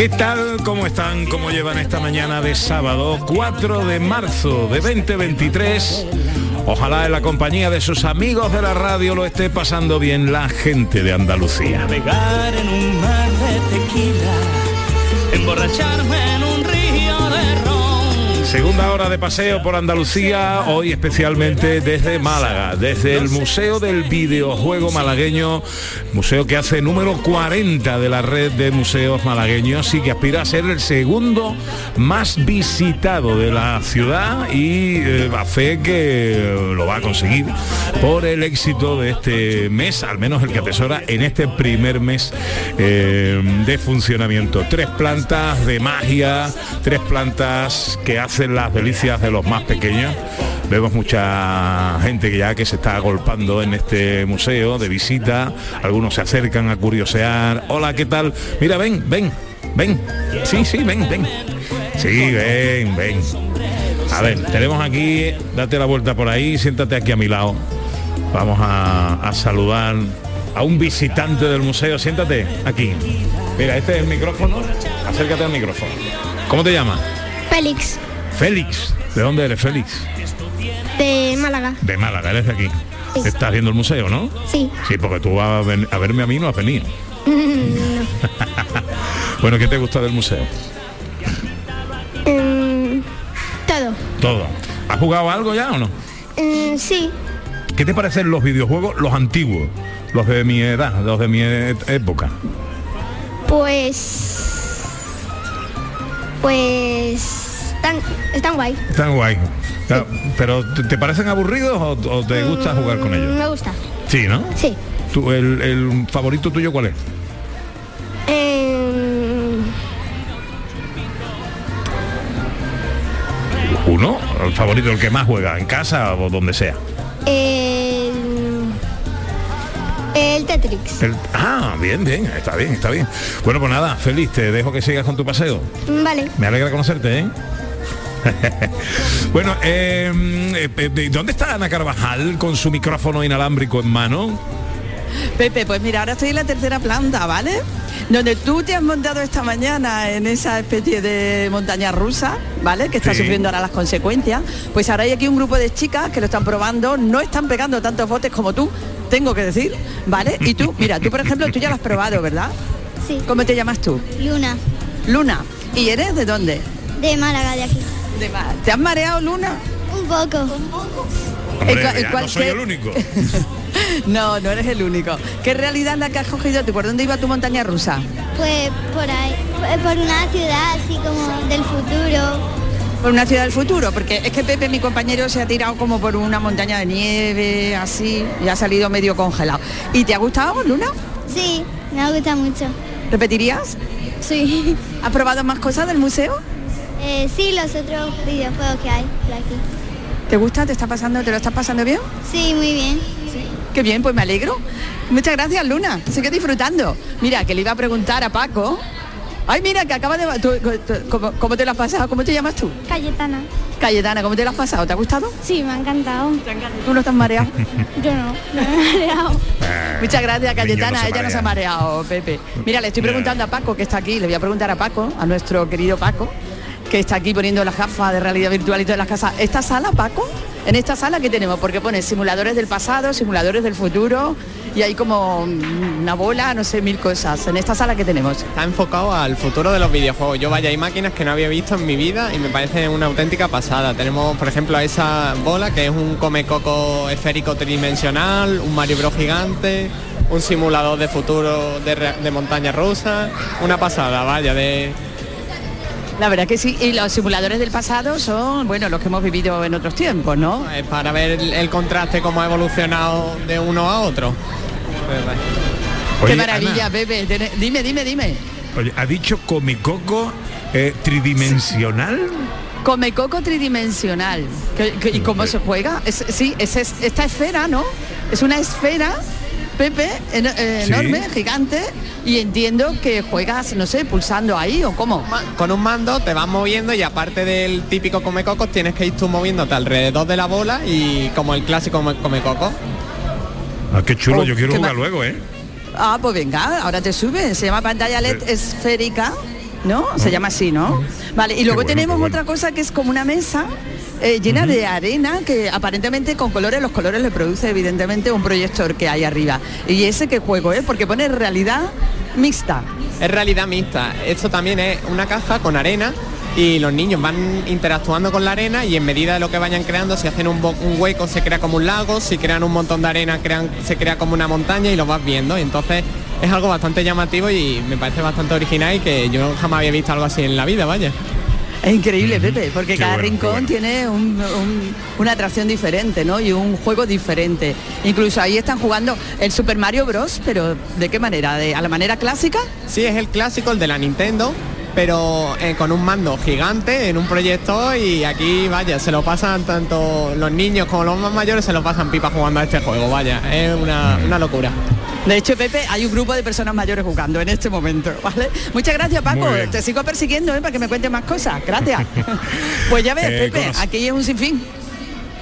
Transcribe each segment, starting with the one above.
¿Qué tal? ¿Cómo están? ¿Cómo llevan esta mañana de sábado 4 de marzo de 2023? Ojalá en la compañía de sus amigos de la radio lo esté pasando bien la gente de Andalucía. Segunda hora de paseo por Andalucía, hoy especialmente desde Málaga, desde el Museo del Videojuego Malagueño, museo que hace número 40 de la red de museos malagueños y que aspira a ser el segundo más visitado de la ciudad y eh, a fe que lo va a conseguir por el éxito de este mes, al menos el que atesora en este primer mes eh, de funcionamiento. Tres plantas de magia, tres plantas que hacen las delicias de los más pequeños. Vemos mucha gente que ya que se está agolpando en este museo de visita. Algunos se acercan a curiosear. Hola, ¿qué tal? Mira, ven, ven, ven. Sí, sí, ven, ven. Sí, ven, ven. A ver, tenemos aquí, date la vuelta por ahí, siéntate aquí a mi lado. Vamos a, a saludar a un visitante del museo. Siéntate aquí. Mira, este es el micrófono. Acércate al micrófono. ¿Cómo te llamas? Félix, Félix. ¿De dónde eres, Félix? de Málaga. De Málaga, eres de aquí. Estás viendo el museo, ¿no? Sí. Sí, porque tú vas a, ven- a verme a mí no has venido. bueno, ¿qué te gusta del museo? Mm, todo. Todo. ¿Has jugado algo ya o no? Mm, sí. ¿Qué te parecen los videojuegos, los antiguos? Los de mi edad, los de mi e- época. Pues... Pues... Están, están guay. Están guay. Claro, ¿Pero te- parecen aburridos o, o te gusta jugar con Mm, ellos? Me gusta. Sí, ¿no? Sí. ¿Tú, el, el favorito tuyo cuál es? Mm, ¿Uno? ¿El favorito, el que más juega? ¿En casa o donde sea? el... El Tetrix. El- ah, bien, bien, está bien, está bien. Bueno, pues nada, feliz, te dejo que sigas con tu paseo. Mm, Vale. Me alegra conocerte, ¿eh? bueno, eh, eh, ¿dónde está Ana Carvajal con su micrófono inalámbrico en mano? Pepe, pues mira, ahora estoy en la tercera planta, ¿vale? Donde tú te has montado esta mañana en esa especie de montaña rusa, ¿vale? Que está Sí. sufriendo ahora las consecuencias. Pues ahora hay aquí un grupo de chicas que lo están probando, no están pegando tantos botes como tú, tengo que decir, ¿vale? Y tú, mira, tú por ejemplo, tú ya lo has probado, ¿verdad? Sí. ¿Cómo te llamas tú? Luna. Luna. ¿Y eres de dónde? De Málaga, de aquí. De ¿Te has mareado, Luna? Un poco. Hombre, En cua- en ya no soy el único. No, no eres el único. ¿Qué realidad es la que has cogido tú? ¿Por dónde iba tu montaña rusa? Pues por ahí. Pues Por una ciudad así como del futuro. Por una ciudad del futuro, porque es que Pepe, mi compañero, se ha tirado como por una montaña de nieve, así, y ha salido medio congelado. ¿Y te ha gustado, Luna? Sí, me gusta mucho. ¿Repetirías? Sí. ¿Has probado más cosas del museo? Eh, sí, los otros videojuegos que hay por aquí. ¿Te gusta? ¿Te está pasando? ¿Te lo estás pasando bien? Sí, muy bien. Qué bien, pues me alegro. Muchas gracias, Luna. Sigue disfrutando. Mira, que le iba a preguntar a Paco. Ay, mira, que acaba de... tú- tú- ¿cómo, cómo te lo has pasado? ¿Cómo te llamas tú? Cayetana. Cayetana, ¿cómo te lo has pasado? ¿Te ha gustado? Sí, me ha encantado. ¿Tú no estás mareado? Yo no, no me he mareado. Muchas gracias, Cayetana. no Ella no se ha marea. mareado, Pepe. Mira, le estoy preguntando a Paco, que está aquí, le voy a preguntar a Paco, a nuestro querido Paco, que está aquí poniendo las gafas de realidad virtual y todas las casas. ¿Esta sala, Paco, En esta sala que tenemos, porque pone simuladores del pasado, simuladores del futuro y hay como una bola, no sé, mil cosas. En esta sala que tenemos. Está enfocado al futuro de los videojuegos. Yo vaya, hay máquinas que no había visto en mi vida y me parece una auténtica pasada. Tenemos, por ejemplo, a esa bola que es un comecoco esférico tridimensional, un Mario gigante, un simulador de futuro de, de montaña rusa. Una pasada, vaya, de, La verdad que sí, y los simuladores del pasado son, bueno, los que hemos vivido en otros tiempos, ¿no? eh, para ver el, el contraste, cómo ha evolucionado de uno a otro. Oye, Qué maravilla, Ana, Pepe. Dime, dime, dime. oye, ha dicho comicoco eh, tridimensional. Come coco tridimensional. ¿Qué- qué- ¿Y cómo se juega? Es- sí, es, es- esta esfera, ¿no? Es una esfera, Pepe, en- eh, Sí. enorme, gigante, y entiendo que juegas, no sé, pulsando ahí o cómo. Con un mando te vas moviendo y aparte del típico comecocos tienes que ir tú moviéndote alrededor de la bola y como el clásico come- comecocos. Ah, qué chulo, Oh, yo quiero jugar luego, ¿eh? Ah, pues venga, ahora te sube. Se llama pantalla LED esférica, ¿no? Se llama así, ¿no? Vale, y luego bueno, tenemos bueno. otra cosa que es como una mesa eh, llena de arena que aparentemente con colores, los colores le produce evidentemente un proyector que hay arriba. Y ese que juego, ¿eh? Porque pone realidad mixta. Es realidad mixta. Esto también es una caja con arena y los niños van interactuando con la arena y en medida de lo que vayan creando, si hacen un, hueco se crea como un lago, si crean un montón de arena crean, se crea como una montaña y lo vas viendo. Y entonces es algo bastante llamativo y me parece bastante original y que yo jamás había visto algo así en la vida, vaya. Es increíble, Pepe, porque Qué cada bueno, rincón bueno. tiene un- un- una atracción diferente, ¿no? Y un juego diferente. Incluso ahí están jugando el Super Mario Bros, pero ¿de qué manera? ¿De, ¿A la manera clásica? Sí, es el clásico, el de la Nintendo, pero eh, con un mando gigante en un proyector y aquí, vaya, se lo pasan tanto los niños como los más mayores, se lo pasan pipa jugando a este juego, vaya, es una, una locura. De hecho, Pepe, hay un grupo de personas mayores jugando en este momento, ¿vale? Muchas gracias, Paco. Te sigo persiguiendo, ¿eh? Para que me cuentes más cosas. Gracias. pues ya ves, Eh, Pepe, aquí es un sinfín.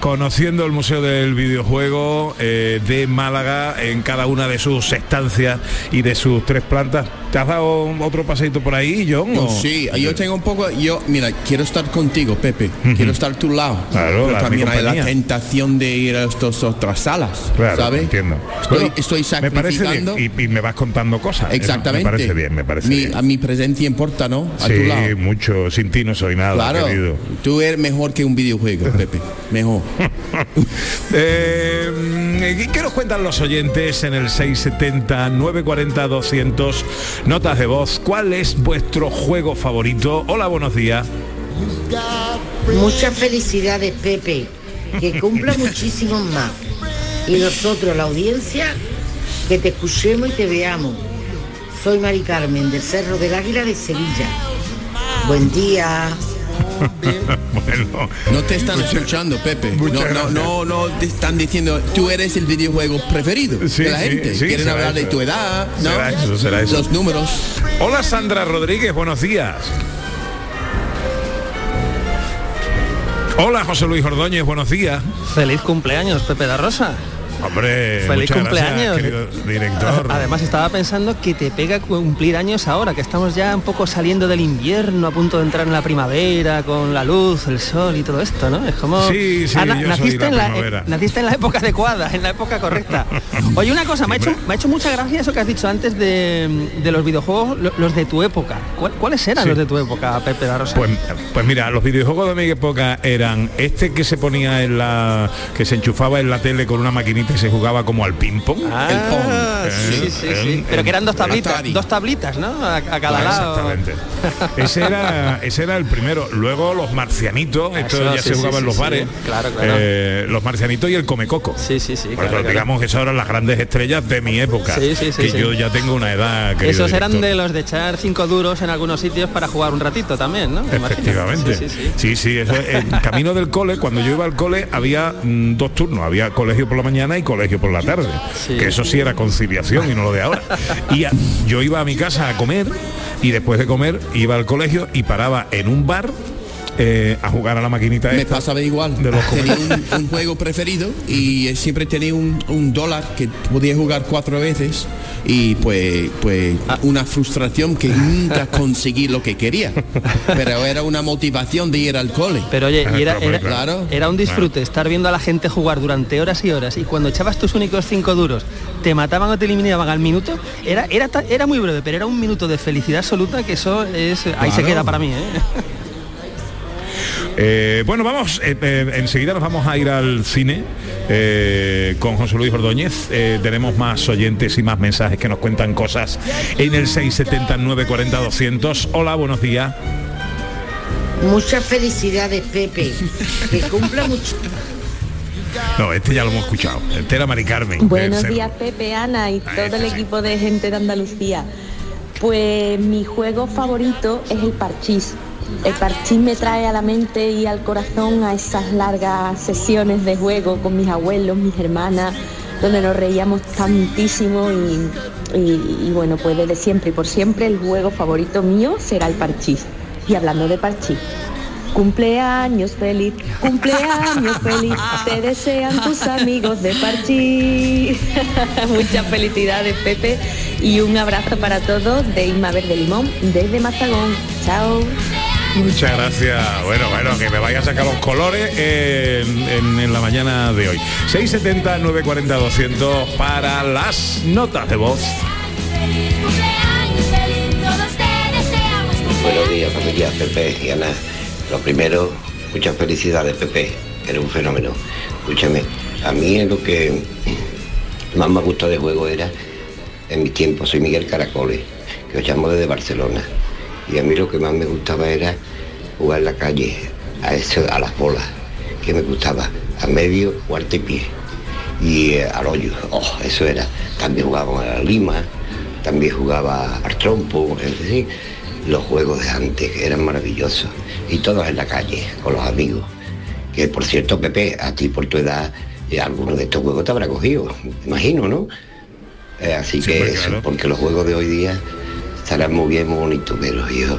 Conociendo el Museo del Videojuego eh, de Málaga en cada una de sus estancias y de sus tres plantas. ¿Te has dado otro paseito por ahí, John? o- Sí, yo tengo un poco, yo, mira, quiero estar contigo, Pepe, quiero estar a tu lado. Claro, pero la- también hay la tentación de ir a estas otras salas, Claro, ¿sabes? entiendo. Estoy, Bueno, estoy Me parece sacrificando. bien y, y me vas contando cosas. Eso Exactamente. Me parece bien, me parece mi, bien. A mi presencia importa, ¿no? A sí, tu lado. mucho. Sin ti no soy nada, Claro, querido. tú eres mejor que un videojuego, Pepe. Mejor. Eh, ¿Qué nos cuentan los oyentes en el 670 940 200 notas de voz? ¿Cuál es vuestro juego favorito? Hola, buenos días. Muchas felicidades, Pepe. Que cumpla muchísimos más. Y nosotros, la audiencia, que te escuchemos y te veamos. Soy Mari Carmen del Cerro del Águila de Sevilla. Buen día. bueno, No te están escuchando, Pepe. No, no, no, no te están diciendo, tú eres el videojuego preferido Sí, de la gente. sí, Quieren hablar de tu edad, ¿no? Será eso, será eso. Los números. Hola Sandra Rodríguez, buenos días. Hola José Luis Ordóñez, buenos días. Feliz cumpleaños, Pepe da Rosa. Hombre, Feliz cumpleaños. gracias, director. Además estaba pensando que te pega cumplir años ahora, que estamos ya un poco saliendo del invierno, a punto de entrar en la primavera, con la luz, el sol y todo esto, ¿no? Es como... Sí, sí, Ah, na- yo soy naciste, la en la, eh, naciste en la época adecuada, en la época correcta. Oye, una cosa, me ha, hecho, me ha hecho mucha gracia eso que has dicho antes de, de los videojuegos, lo- los de tu época. ¿Cuál- ¿Cuáles eran Sí. los de tu época, Pepe Rosa? Pues, pues mira, los videojuegos de mi época eran este que se ponía en la que se enchufaba en la tele con una maquinita y se jugaba como al ping pong. Ah, el Pong. sí, sí, El- sí. el- Pero que eran dos el tablitas, dos tablitas, ¿no? A, a cada Ah, lado. Exactamente. Ese era, ese era el primero. Luego los marcianitos, esto Eso, ya sí, se sí, jugaba en los sí. bares. Claro, claro. Eh, los marcianitos y el comecoco. Sí, sí, sí. Claro, claro. digamos que esas eran las grandes estrellas de mi época. Sí, sí, sí, que yo ya tengo una edad. Esos eran director. de los de echar cinco duros en algunos sitios para jugar un ratito también, ¿no? Me. Efectivamente. Sí, sí, eso es- en camino del cole, cuando yo iba al cole, había mm, dos turnos, había colegio por la mañana y colegio por la tarde. Sí. Que eso sí era conciliación y no lo de ahora. Y a- yo iba a mi casa a comer y después de comer iba al colegio y paraba en un bar eh, a jugar a la maquinita Me esta pasaba igual. de los tenía un, un juego preferido y siempre tenía un, un dólar que podía jugar cuatro veces y pues pues Ah. una frustración que nunca conseguí lo que quería. Pero era una motivación de ir al cole. Pero oye, y era, era, Claro. era un disfrute estar viendo a la gente jugar durante horas y horas y cuando echabas tus únicos cinco duros, te mataban o te eliminaban al minuto, era, era, era muy breve, pero era un minuto de felicidad absoluta que eso es. Ahí se queda para mí, ¿eh? Eh, bueno, vamos, eh, eh, enseguida nos vamos a ir al cine eh, con José Luis Ordóñez. Eh, tenemos más oyentes y más mensajes que nos cuentan cosas en el 679 40 200. Hola, buenos días. Muchas felicidades, Pepe. Que cumpla mucho. No, este ya lo hemos escuchado. Este era Mari Carmen. Buenos Eh, días Pepe, Ana y todo el equipo de gente de Andalucía. Pues mi juego favorito es el parchís. El parchís me trae a la mente y al corazón a esas largas sesiones de juego con mis abuelos, mis hermanas, donde nos reíamos tantísimo y, bueno, pues desde siempre y por siempre el juego favorito mío será el parchís. Y hablando de parchís, Cumpleaños feliz, cumpleaños feliz, te desean tus amigos de Parchís. Muchas felicidades, Pepe, y un abrazo para todos de Inma Verde Limón desde Mazagón. Chao. Muchas gracias. Bueno, bueno, que me vaya a sacar los colores en, la mañana de hoy. 670 940 200 para las notas de voz. Buenos días familia Pepe y Ana. Lo primero, muchas felicidades Pepe, eres un fenómeno. Escúchame, a mí lo que más me gusta de juego era, en mi tiempo, soy Miguel Caracoles, que os llamo desde Barcelona. Y a mí lo que más me gustaba era jugar en la calle, a, eso, a las bolas, que me gustaba, a medio, cuarto y pie. Y eh, al hoyo, oh, eso era. También jugábamos a la lima, también jugaba al trompo, es decir, los juegos de antes eran maravillosos. Y todos en la calle, con los amigos. Que por cierto, Pepe, a ti por tu edad, eh, alguno de estos juegos te habrá cogido, imagino, ¿no? Eh, así que eso, claro. porque los juegos de hoy día estarán muy bien, muy bonitos, pero yo,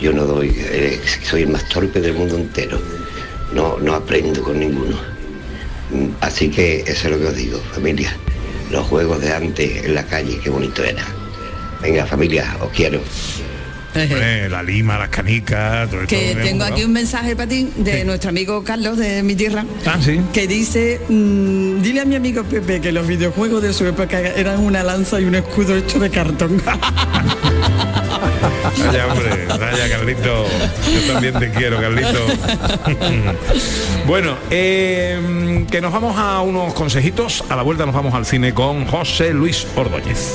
yo no doy, eh, soy el más torpe del mundo entero. No, no aprendo con ninguno. Mm, Así que eso es lo que os digo, familia. Los juegos de antes en la calle, qué bonito era. Venga, familia, os quiero. Hombre, la lima, las canicas, todo Que tengo aquí un mensaje para ti de nuestro amigo Carlos de mi tierra. Ah, sí. Que dice, mm, dile a mi amigo Pepe que los videojuegos de su época eran una lanza y un escudo hecho de cartón. Vaya, hombre, vaya, Carlito. Yo también te quiero, Carlito. bueno, eh, que nos vamos a unos consejitos. A la vuelta nos vamos al cine con José Luis Ordóñez.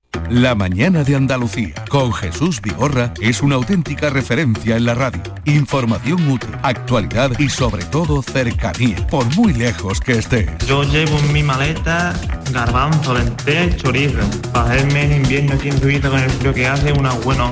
La mañana de Andalucía con Jesús Vigorra es una auténtica referencia en la radio. Información útil, actualidad y sobre todo cercanía, por muy lejos que estés. Yo llevo en mi maleta garbanzo, lentejas, chorizo. Para hacerme en invierno aquí en Suiza con el frío que hace unas buenas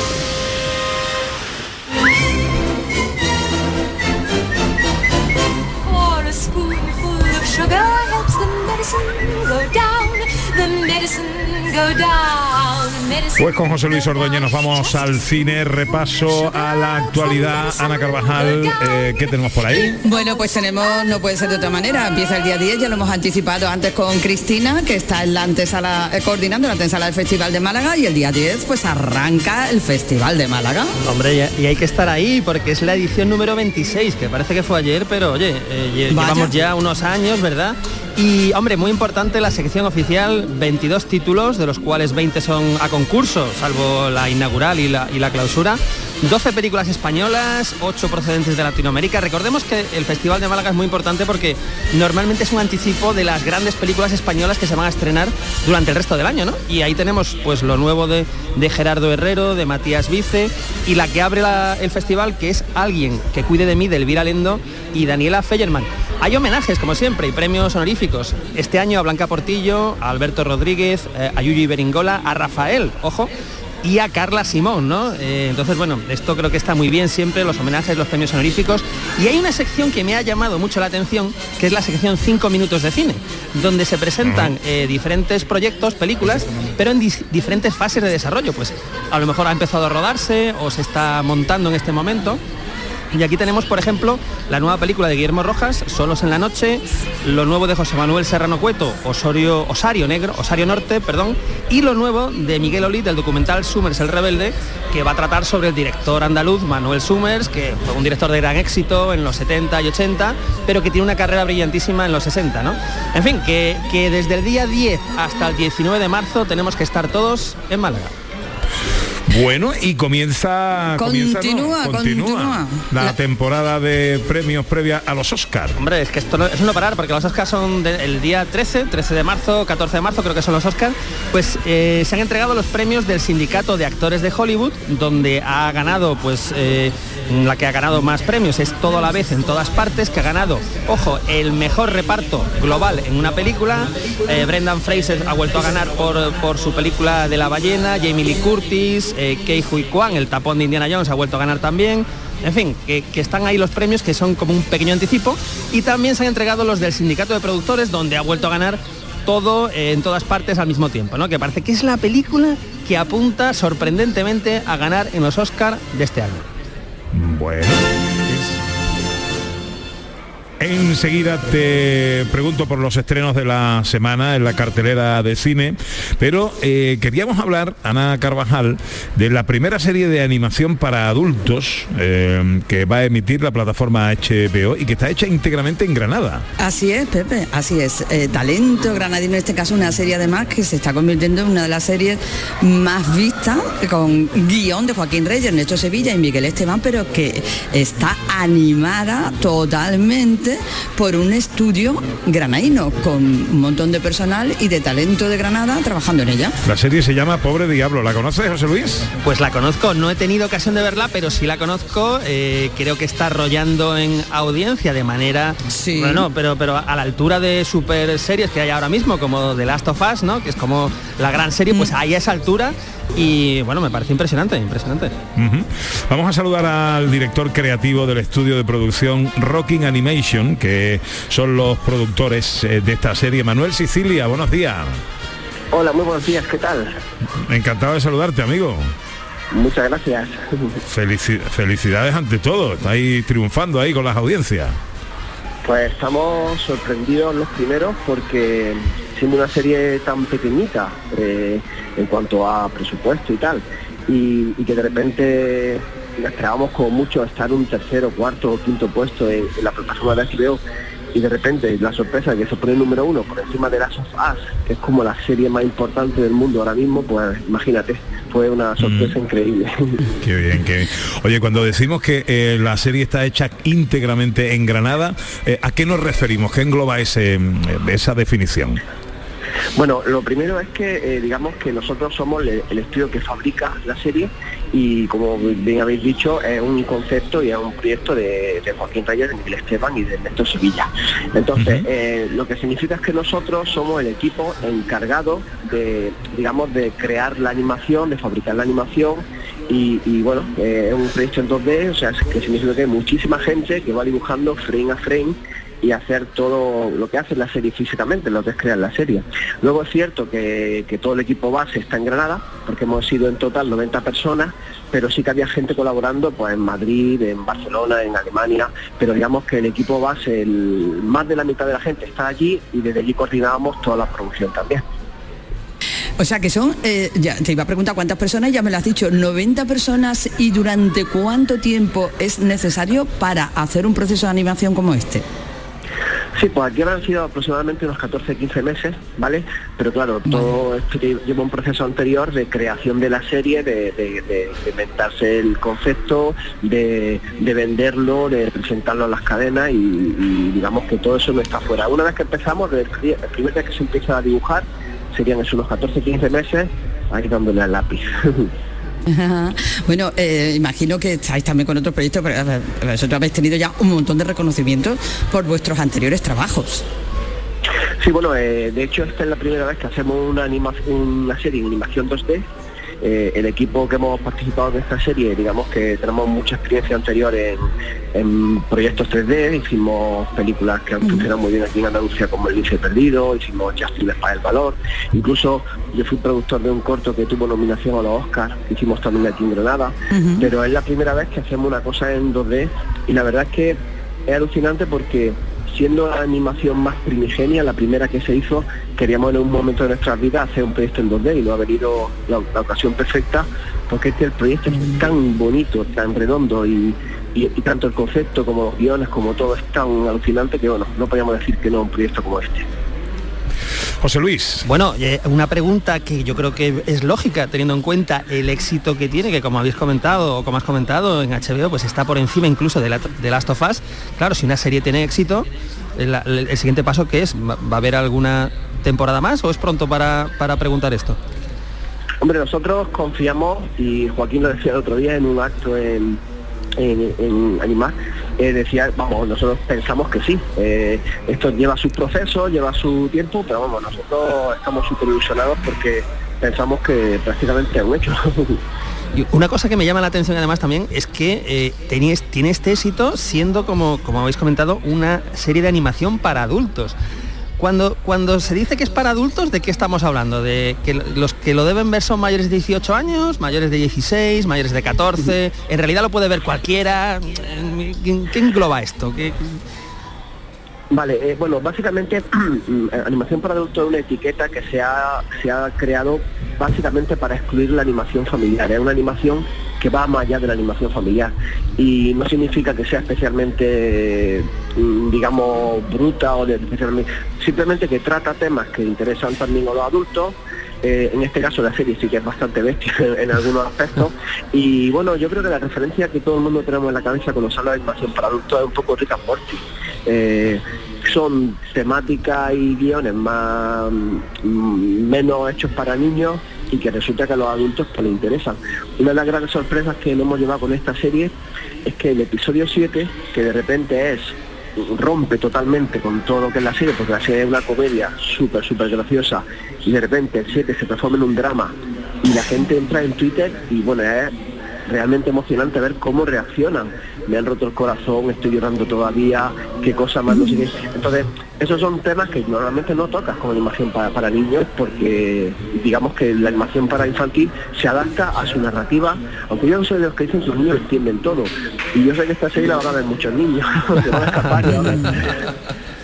Pues con José Luis Ordóñez nos vamos al cine, repaso a la actualidad. Ana Carvajal, eh, ¿qué tenemos por ahí? Bueno, pues tenemos, no puede ser de otra manera, empieza el día 10, ya lo hemos anticipado antes con Cristina, que está en la antesala, eh, coordinando la antesala del Festival de Málaga, y el día 10 pues arranca el Festival de Málaga. Hombre, y- hay que estar ahí porque es la edición número 26, que parece que fue ayer, pero oye, eh, llevamos ya unos años, ¿verdad? Y hombre, muy importante la sección oficial, 22 títulos, de los cuales 20 son a concurso, salvo la inaugural y la, clausura. 12 películas españolas, 8 procedentes de Latinoamérica. Recordemos que el Festival de Málaga es muy importante porque normalmente es un anticipo de las grandes películas españolas que se van a estrenar durante el resto del año, ¿no? Y ahí tenemos pues lo nuevo de, Gerardo Herrero, de Matías Vice y la que abre el festival que es Alguien que cuide de mí, de Elvira Lendo y Daniela Feyerman. Hay homenajes, como siempre, y premios honoríficos. Este año a Blanca Portillo, a Alberto Rodríguez, eh, a Yuyu Beringola, a Rafael, ojo, y a Carla Simón, ¿no? Eh, entonces, bueno, esto creo que está muy bien siempre, los homenajes, los premios honoríficos. Y hay una sección que me ha llamado mucho la atención, que es la sección 5 minutos de cine, donde se presentan eh, diferentes proyectos, películas, pero en diferentes fases de desarrollo. Pues a lo mejor ha empezado a rodarse o se está montando en este momento. Y aquí tenemos, por ejemplo, la nueva película de Guillermo Rojas, Solos en la noche, lo nuevo de José Manuel Serrano Cueto, Osorio, Osario Negro, Osario Norte, perdón, y lo nuevo de Miguel Olid, del documental Summers el Rebelde, que va a tratar sobre el director andaluz Manuel Summers, que fue un director de gran éxito en los 70 y 80, pero que tiene una carrera brillantísima en los 60, ¿no? En fin, que, que desde el día 10 hasta el 19 de marzo tenemos que estar todos en Málaga. Bueno, y comienza... comienza, ¿no? Continúa, continúa. La, La- temporada de premios previa a los Oscars. Hombre, es que esto no, es no parar, porque los Oscars son de- el día 13, 13 de marzo, 14 de marzo, creo que son los Oscars, pues eh, se han entregado los premios del Sindicato de Actores de Hollywood, donde ha ganado, pues, eh, la que ha ganado más premios es todo a la vez en todas partes, que ha ganado, ojo, el mejor reparto global en una película. Eh, Brendan Fraser ha vuelto a ganar por, por su película de la ballena, Jamie Lee Curtis, eh, Kei Hui Kwan, el tapón de Indiana Jones, ha vuelto a ganar también. En fin, que, están ahí los premios que son como un pequeño anticipo y también se han entregado los del sindicato de productores donde ha vuelto a ganar todo eh, en todas partes al mismo tiempo, ¿no? Que parece que es la película que apunta sorprendentemente a ganar en los Oscar de este año. Bueno. Enseguida te pregunto por los estrenos de la semana en la cartelera de cine, pero eh, queríamos hablar, Ana Carvajal, de la primera serie de animación para adultos eh, que va a emitir la plataforma HBO y que está hecha íntegramente en Granada. Así es, Pepe, así es. Eh, talento granadino, en este caso una serie además que se está convirtiendo en una de las series más vistas, con guion de Joaquín Reyes, Ernesto Sevilla y Miguel Esteban, pero que está animada totalmente por un estudio granadino, con un montón de personal y de talento de Granada trabajando en ella. La serie se llama Pobre Diablo. ¿La conoces, José Luis? Pues la conozco, no he tenido ocasión de verla, pero sí la conozco. eh, creo que está arrollando en audiencia de manera, bueno, pero pero a la altura de super series que hay ahora mismo, como The Last of Us, ¿no? Que es como la gran serie, pues ahí a esa altura. Y bueno, me parece impresionante, impresionante. Vamos a saludar al director creativo del estudio de producción Rocking Animation, que son los productores eh, de esta serie. Manuel Sicilia, buenos días. Hola, muy buenos días, ¿qué tal? Encantado de saludarte, amigo. Muchas gracias. Felici- felicidades ante todo. Estáis triunfando ahí con las audiencias. Pues estamos sorprendidos los primeros porque siendo una serie tan pequeñita eh, en cuanto a presupuesto y tal, y, y que de repente esperábamos como mucho estar un tercero, cuarto o quinto puesto en, en la plataforma de HBO y de repente la sorpresa de que se pone número uno por encima de Last of Us, que es como la serie más importante del mundo ahora mismo, pues imagínate, fue una sorpresa increíble. Qué bien, qué bien. Oye, cuando decimos que eh, la serie está hecha íntegramente en Granada, eh, ¿a qué nos referimos? ¿Qué engloba ese, mm, esa definición? Bueno, lo primero es que eh, digamos que nosotros somos el, el estudio que fabrica la serie y como bien habéis dicho es un concepto y es un proyecto de, de Joaquín Reyes, de Miguel Esteban y de Ernesto Sevilla. Entonces, eh, lo que significa es que nosotros somos el equipo encargado de, digamos, de crear la animación, de fabricar la animación y, y, bueno, eh, es un proyecto en 2D, o sea, que significa que hay muchísima gente que va dibujando frame a frame y hacer todo lo que hace la serie físicamente, lo que es crear la serie. Luego es cierto que, que todo el equipo base está en Granada, porque hemos sido en total 90 personas, pero sí que había gente colaborando pues en Madrid, en Barcelona, en Alemania, pero digamos que el equipo base, el, más de la mitad de la gente está allí y desde allí coordinábamos toda la producción también. O sea que son, eh, ya te iba a preguntar cuántas personas, ya me lo has dicho, 90 personas y durante cuánto tiempo es necesario para hacer un proceso de animación como este. Sí, pues aquí han sido aproximadamente unos 14-15 meses, ¿vale? Pero claro, todo esto lle- lleva un proceso anterior de creación de la serie, de, de- inventarse el concepto, de, de venderlo, de presentarlo a las cadenas y, y digamos que todo eso no está fuera. Una vez que empezamos, el primer día que se empieza a dibujar, serían esos unos 14-15 meses, ahí dándole al lápiz. Bueno, eh, imagino que estáis también con otros proyectos, pero vosotros habéis tenido ya un montón de reconocimientos por vuestros anteriores trabajos. Sí, bueno, eh, de hecho esta es la primera vez que hacemos una, anima- una serie en animación 2D. Eh, el equipo que hemos participado en esta serie, digamos que tenemos mucha experiencia anterior en, en proyectos 3D, hicimos películas que han funcionado muy bien aquí en Andalucía como El Lince Perdido, hicimos Justice para el Valor, incluso yo fui productor de un corto que tuvo nominación a los Oscars, hicimos también aquí en Granada, pero es la primera vez que hacemos una cosa en 2D y la verdad es que es alucinante porque siendo la animación más primigenia, la primera que se hizo, queríamos en un momento de nuestras vidas hacer un proyecto en 2D y no ha venido la, ocasión perfecta porque es el proyecto es tan bonito, tan redondo y, y- tanto el concepto como los guiones, como todo es tan alucinante que bueno, no podíamos decir que no un proyecto como este. José Luis. Bueno, eh, una pregunta que yo creo que es lógica teniendo en cuenta el éxito que tiene, que como habéis comentado o como has comentado en HBO, pues está por encima incluso de, la, de Last of Us. Claro, si una serie tiene éxito, el, el- siguiente paso que es, ¿va va a haber alguna temporada más o es pronto para, para preguntar esto? Hombre, nosotros confiamos, y Joaquín lo decía el otro día en un acto en, en, en Animar, eh, decía, vamos, nosotros pensamos que sí. Eh, esto lleva sus procesos, lleva su tiempo, pero vamos, nosotros estamos súper ilusionados porque pensamos que prácticamente es un hecho. Y una cosa que me llama la atención además también es que eh, tenéis- tiene este éxito siendo, como, como habéis comentado, una serie de animación para adultos. Cuando, cuando se dice que es para adultos, ¿de qué estamos hablando? ¿De que lo- los que lo deben ver son mayores de 18 años, mayores de 16, mayores de 14? ¿En realidad lo puede ver cualquiera? ¿Qué, engloba esto? ¿Qué- Vale, eh, bueno, básicamente mm, animación para adultos es una etiqueta que se ha, se ha creado básicamente para excluir la animación familiar. Es una animación que va más allá de la animación familiar y no significa que sea especialmente, mm, digamos, bruta o de, especialmente, simplemente que trata temas que interesan también a los adultos. Eh, en este caso la serie sí que es bastante bestia en algunos aspectos y bueno yo creo que la referencia que todo el mundo tenemos en la cabeza cuando se habla de animación para adultos es un poco Rick and Morty Eh, son temáticas y guiones más mm, menos hechos para niños y que resulta que a los adultos pues les interesan. Una de las grandes sorpresas que nos hemos llevado con esta serie es que el episodio 7, que de repente es rompe totalmente con todo lo que es la serie, porque la serie es una comedia súper, súper graciosa, y de repente el 7 se transforma en un drama, y la gente entra en Twitter, y bueno, es realmente emocionante ver cómo reaccionan. Me han roto el corazón, estoy llorando todavía, qué cosa más, no sé qué. Entonces, esos son temas que normalmente no tocas como animación para, para niños, porque digamos que la animación para infantil se adapta a su narrativa, aunque yo no soy de los que dicen que los niños entienden todo. Y yo sé que esta serie la van a ver muchos niños, se van a escapar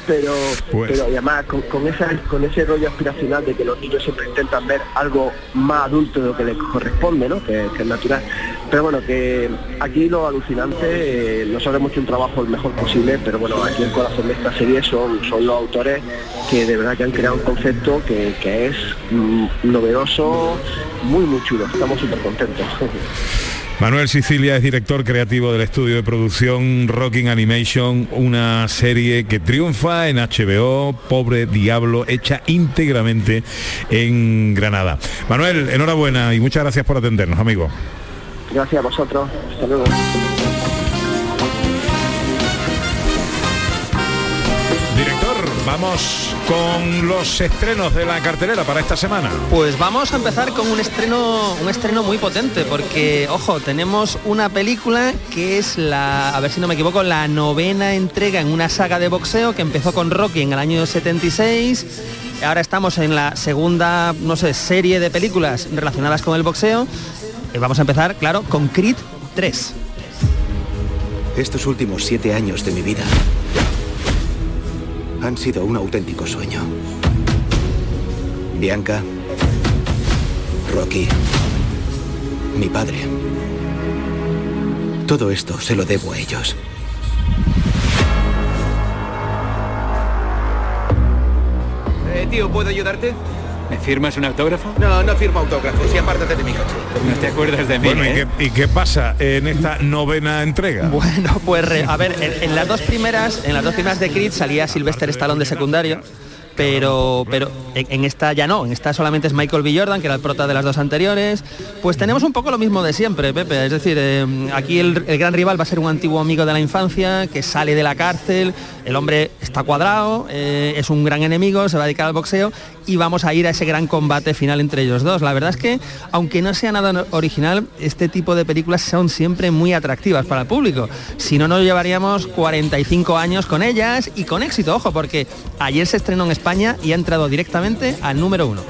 pero, Pues- pero además con, con esa, con ese rollo aspiracional de que los niños siempre intentan ver algo más adulto de lo que les corresponde, ¿no? que, que es natural. Pero bueno, que aquí lo alucinante, eh, nosotros hemos un trabajo el mejor posible, pero bueno, aquí el corazón de esta serie son, son los autores que de verdad que han creado un concepto que, que es mm, novedoso, muy muy chulo, estamos súper contentos. Manuel Sicilia es director creativo del estudio de producción Rocking Animation, una serie que triunfa en HBO, Pobre Diablo, hecha íntegramente en Granada. Manuel, enhorabuena y muchas gracias por atendernos, amigo. Gracias a vosotros, hasta luego. Director, vamos con los estrenos de la cartelera para esta semana. Pues vamos a empezar con un estreno, un estreno muy potente, porque, ojo, tenemos una película que es la, a ver si no me equivoco, la novena entrega en una saga de boxeo que empezó con Rocky en el año 76. Ahora estamos en la segunda, no sé, serie de películas relacionadas con el boxeo. Y vamos a empezar, claro, con Creed 3. Estos últimos siete años de mi vida han sido un auténtico sueño. Bianca, Rocky, mi padre. Todo esto se lo debo a ellos. tío, ¿puedo ayudarte? ¿Me firmas un autógrafo? No, no firmo autógrafos y apártate de mi coche. No te acuerdas de mí, Bueno, ¿y ¿eh? qué, y qué pasa en esta novena entrega? Bueno, pues re- a ver, en, en las dos primeras, en las dos primeras de Creed salía Sylvester Stallone de secundario. Pero, pero en, esta ya no, en esta solamente es Michael B. Jordan, que era el prota de las dos anteriores. Pues tenemos un poco lo mismo de siempre, Pepe. Es decir, eh, aquí el, el gran rival va a ser un antiguo amigo de la infancia que sale de la cárcel. El hombre está cuadrado, eh, es un gran enemigo, se va a dedicar al boxeo y vamos a ir a ese gran combate final entre ellos dos. La verdad es que, aunque no sea nada original, este tipo de películas son siempre muy atractivas para el público. Si no, nos llevaríamos 45 años con ellas y con éxito, ojo, porque ayer se estrenó en España y ha entrado directamente al número uno.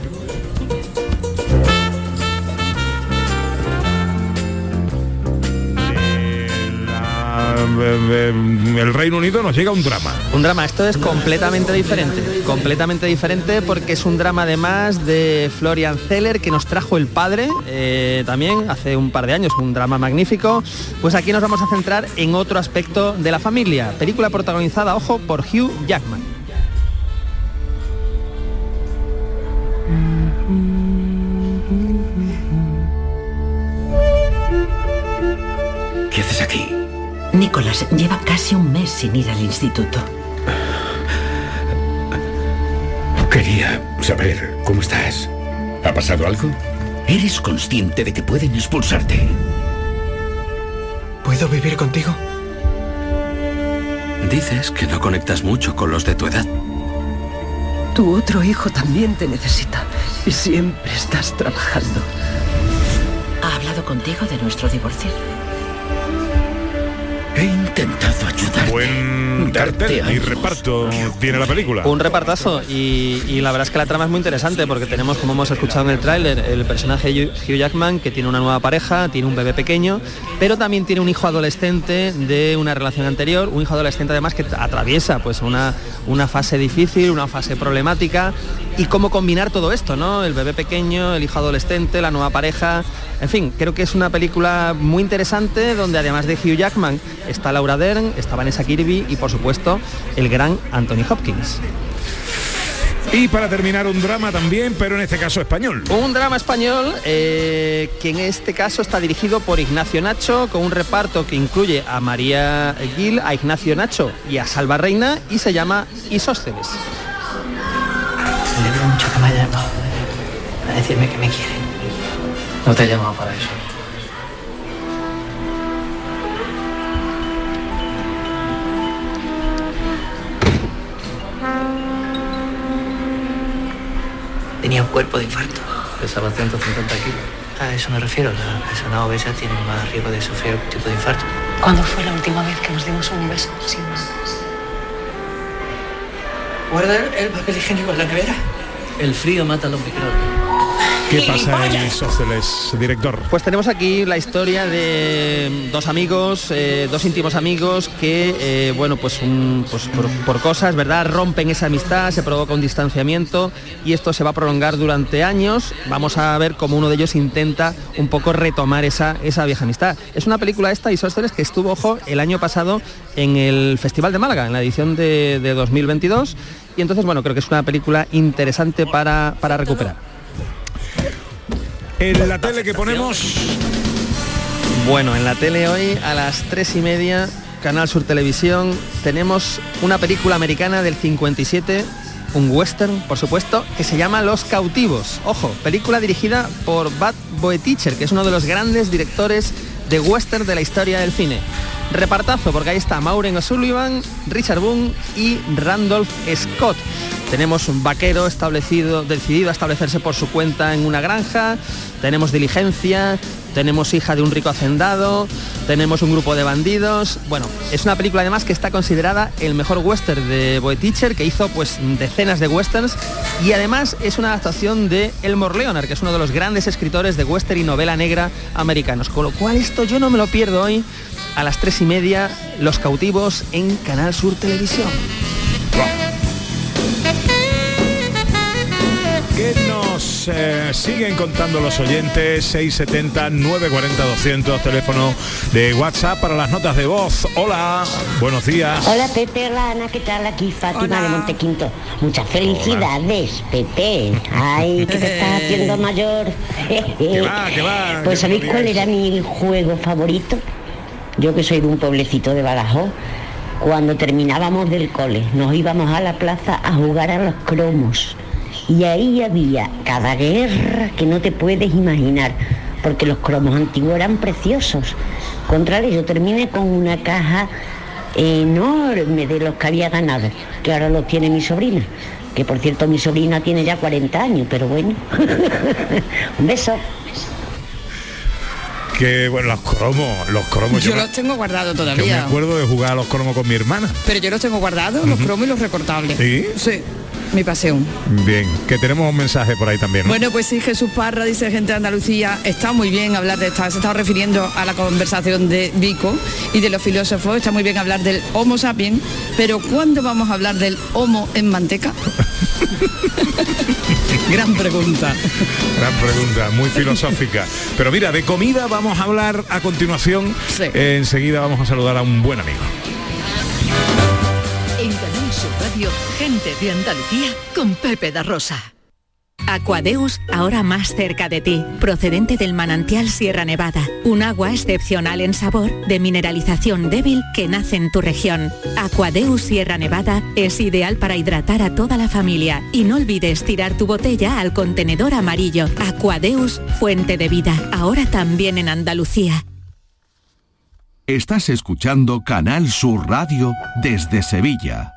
Ah, eh, eh, El Reino Unido nos llega un drama. Un drama, esto es completamente diferente, completamente diferente porque es un drama además de Florian Zeller que nos trajo el padre eh, también hace un par de años, un drama magnífico. Pues aquí nos vamos a centrar en otro aspecto de la familia, película protagonizada, ojo, por Hugh Jackman. ¿Qué haces aquí? Nicolás lleva casi un mes sin ir al instituto. Quería saber cómo estás. ¿Ha pasado algo? ¿Eres consciente de que pueden expulsarte? ¿Puedo vivir contigo? Dices que no conectas mucho con los de tu edad. Tu otro hijo también te necesita y siempre estás trabajando. ¿Ha hablado contigo de nuestro divorcio? Intentado ayudarte. Buen cartel y reparto tiene la película. Un repartazo y, y la verdad es que la trama es muy interesante porque tenemos, como hemos escuchado en el tráiler, el personaje Hugh Hugh Jackman que tiene una nueva pareja, tiene un bebé pequeño, pero también tiene un hijo adolescente de una relación anterior, un hijo adolescente además que atraviesa pues una, una fase difícil, una fase problemática y cómo combinar todo esto, ¿no? El bebé pequeño, el hijo adolescente, la nueva pareja, en fin, creo que es una película muy interesante donde además de Hugh Jackman está Laura Dern, está Vanessa Kirby y por supuesto el gran Anthony Hopkins. Y para terminar un drama también, pero en este caso español. Un drama español eh, que en este caso está dirigido por Ignacio Nacho, con un reparto que incluye a María Gil, a Ignacio Nacho y a Salva Reina y se llama Isósceles. Me alegro mucho que me haya llamado a decirme que me quiere. No te he llamado para eso. Tenía un cuerpo de infarto. Pesaba 150 kilos. A eso me refiero. La persona obesa tiene más riesgo de sufrir algún tipo de infarto. ¿Cuándo fue la última vez que nos dimos un beso sin más? ¿Guarda el papel higiénico en la nevera? El frío mata a los microbios. ¿Qué pasa en Isósceles, director? Pues tenemos aquí la historia de dos amigos, eh, dos íntimos amigos que, eh, bueno, pues, un- pues por, por cosas, ¿verdad? Rompen esa amistad, se provoca un distanciamiento y esto se va a prolongar durante años. Vamos a ver cómo uno de ellos intenta un poco retomar esa, esa vieja amistad. Es una película esta, Isósceles, que estuvo, ojo, el año pasado en el Festival de Málaga, en la edición de, de 2022. Y entonces, bueno, creo que es una película interesante para, para recuperar. En la tele que ponemos... Bueno, en la tele hoy a las tres y media, Canal Sur Televisión, tenemos una película americana del 57, un western, por supuesto, que se llama Los Cautivos. Ojo, película dirigida por Bud Boetticher, que es uno de los grandes directores de western de la historia del cine. Repartazo, porque ahí está Maureen O'Sullivan, Richard Boone y Randolph Scott. Tenemos un vaquero establecido, decidido a establecerse por su cuenta en una granja, tenemos diligencia, tenemos hija de un rico hacendado, tenemos un grupo de bandidos. Bueno, es una película además que está considerada el mejor western de Boetticher, que hizo pues decenas de westerns, y además es una adaptación de Elmore Leonard, que es uno de los grandes escritores de western y novela negra americanos. Con lo cual esto yo no me lo pierdo hoy a las tres y media, Los Cautivos en Canal Sur Televisión. ¿Qué nos eh, siguen contando los oyentes 670 940 200 teléfono de WhatsApp para las notas de voz. Hola, buenos días. Hola Pepe, hola Ana, ¿qué tal? Aquí Fátima de Montequinto. Muchas felicidades, Pepe. Ay, que te estás haciendo mayor. Va, va, Pues ¿sabéis cuál era mi juego favorito? Yo que soy de un pueblecito de Badajoz. Cuando terminábamos del cole, nos íbamos a la plaza a jugar a los cromos. Y ahí había cada guerra que no te puedes imaginar, porque los cromos antiguos eran preciosos. Contrario, yo terminé con una caja enorme de los que había ganado, que ahora los tiene mi sobrina. Que por cierto mi sobrina tiene ya 40 años, pero bueno. Un beso. Que bueno, los cromos, los cromos. Yo me- los tengo guardados yo me todavía. acuerdo de jugar a los cromos con mi hermana. Pero yo los tengo guardados, los cromos y los recortables. ¿Sí? Sí, mi pasión. Bien, que tenemos un mensaje por ahí también. ¿no? Bueno, pues sí, Jesús Parra, dice gente de Andalucía, está muy bien hablar de esta, se está refiriendo a la conversación de Vico y de los filósofos, está muy bien hablar del Homo sapiens, pero ¿cuándo vamos a hablar del Homo en manteca? Gran pregunta. Gran pregunta, muy filosófica. Pero mira, de comida vamos a hablar a continuación. Eh, enseguida vamos a saludar a un buen amigo. Gente de Andalucía con Pepe da Rosa. Aquadeus, ahora más cerca de ti, procedente del manantial Sierra Nevada, un agua excepcional en sabor, de mineralización débil que nace en tu región. Aquadeus Sierra Nevada es ideal para hidratar a toda la familia y no olvides tirar tu botella al contenedor amarillo. Aquadeus, fuente de vida, ahora también en Andalucía. Estás escuchando Canal Sur Radio desde Sevilla.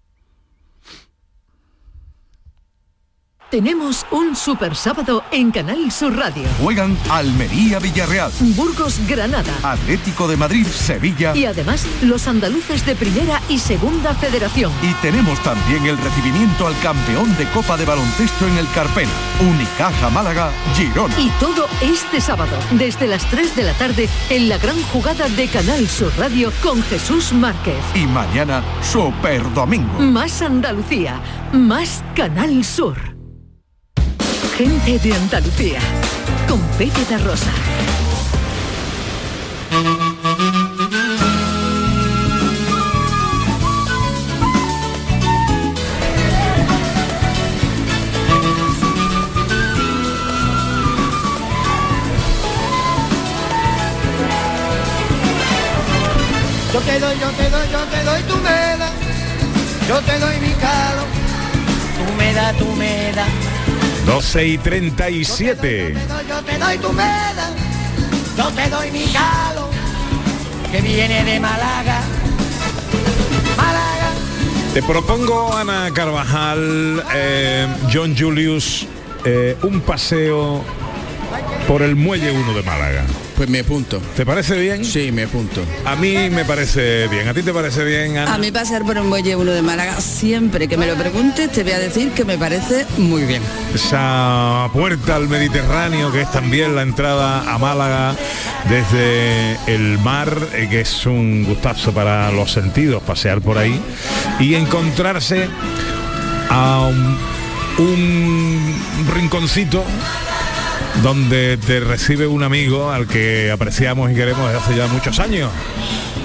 Tenemos un super sábado en Canal Sur Radio. Juegan Almería Villarreal, Burgos Granada. Atlético de Madrid Sevilla Y además los andaluces de primera y segunda federación. y tenemos también el recibimiento al campeón de Copa de Baloncesto en el Carpena, Unicaja Málaga Girona. Y todo este sábado, desde las 3 de la tarde, en la gran jugada de Canal Sur Radio con Jesús Márquez. Y mañana Super Domingo. Más Andalucía, más Canal Sur. Gente de Andalucía, con Pepe da Rosa. Yo te doy, yo te doy, yo te doy tu meda. Yo te doy mi calo. Tú me das, tú me das. 12 y 37. Yo te doy tu meda. Yo te doy mi calo. Que viene de Málaga. Málaga. Te propongo, Ana Carvajal, eh, John Julius, eh, un paseo por el Muelle 1 de Málaga. Pues me apunto. ¿Te parece bien? Sí, me apunto. A mí me parece bien. ¿A ti te parece bien, Ana? A mí pasar por el muelle 1 de Málaga, siempre que me lo preguntes, te voy a decir que me parece muy bien. Esa puerta al Mediterráneo, que es también la entrada a Málaga desde el mar, eh, que es un gustazo para los sentidos, pasear por ahí y encontrarse a un, un rinconcito donde te recibe un amigo al que apreciamos y queremos desde hace ya muchos años.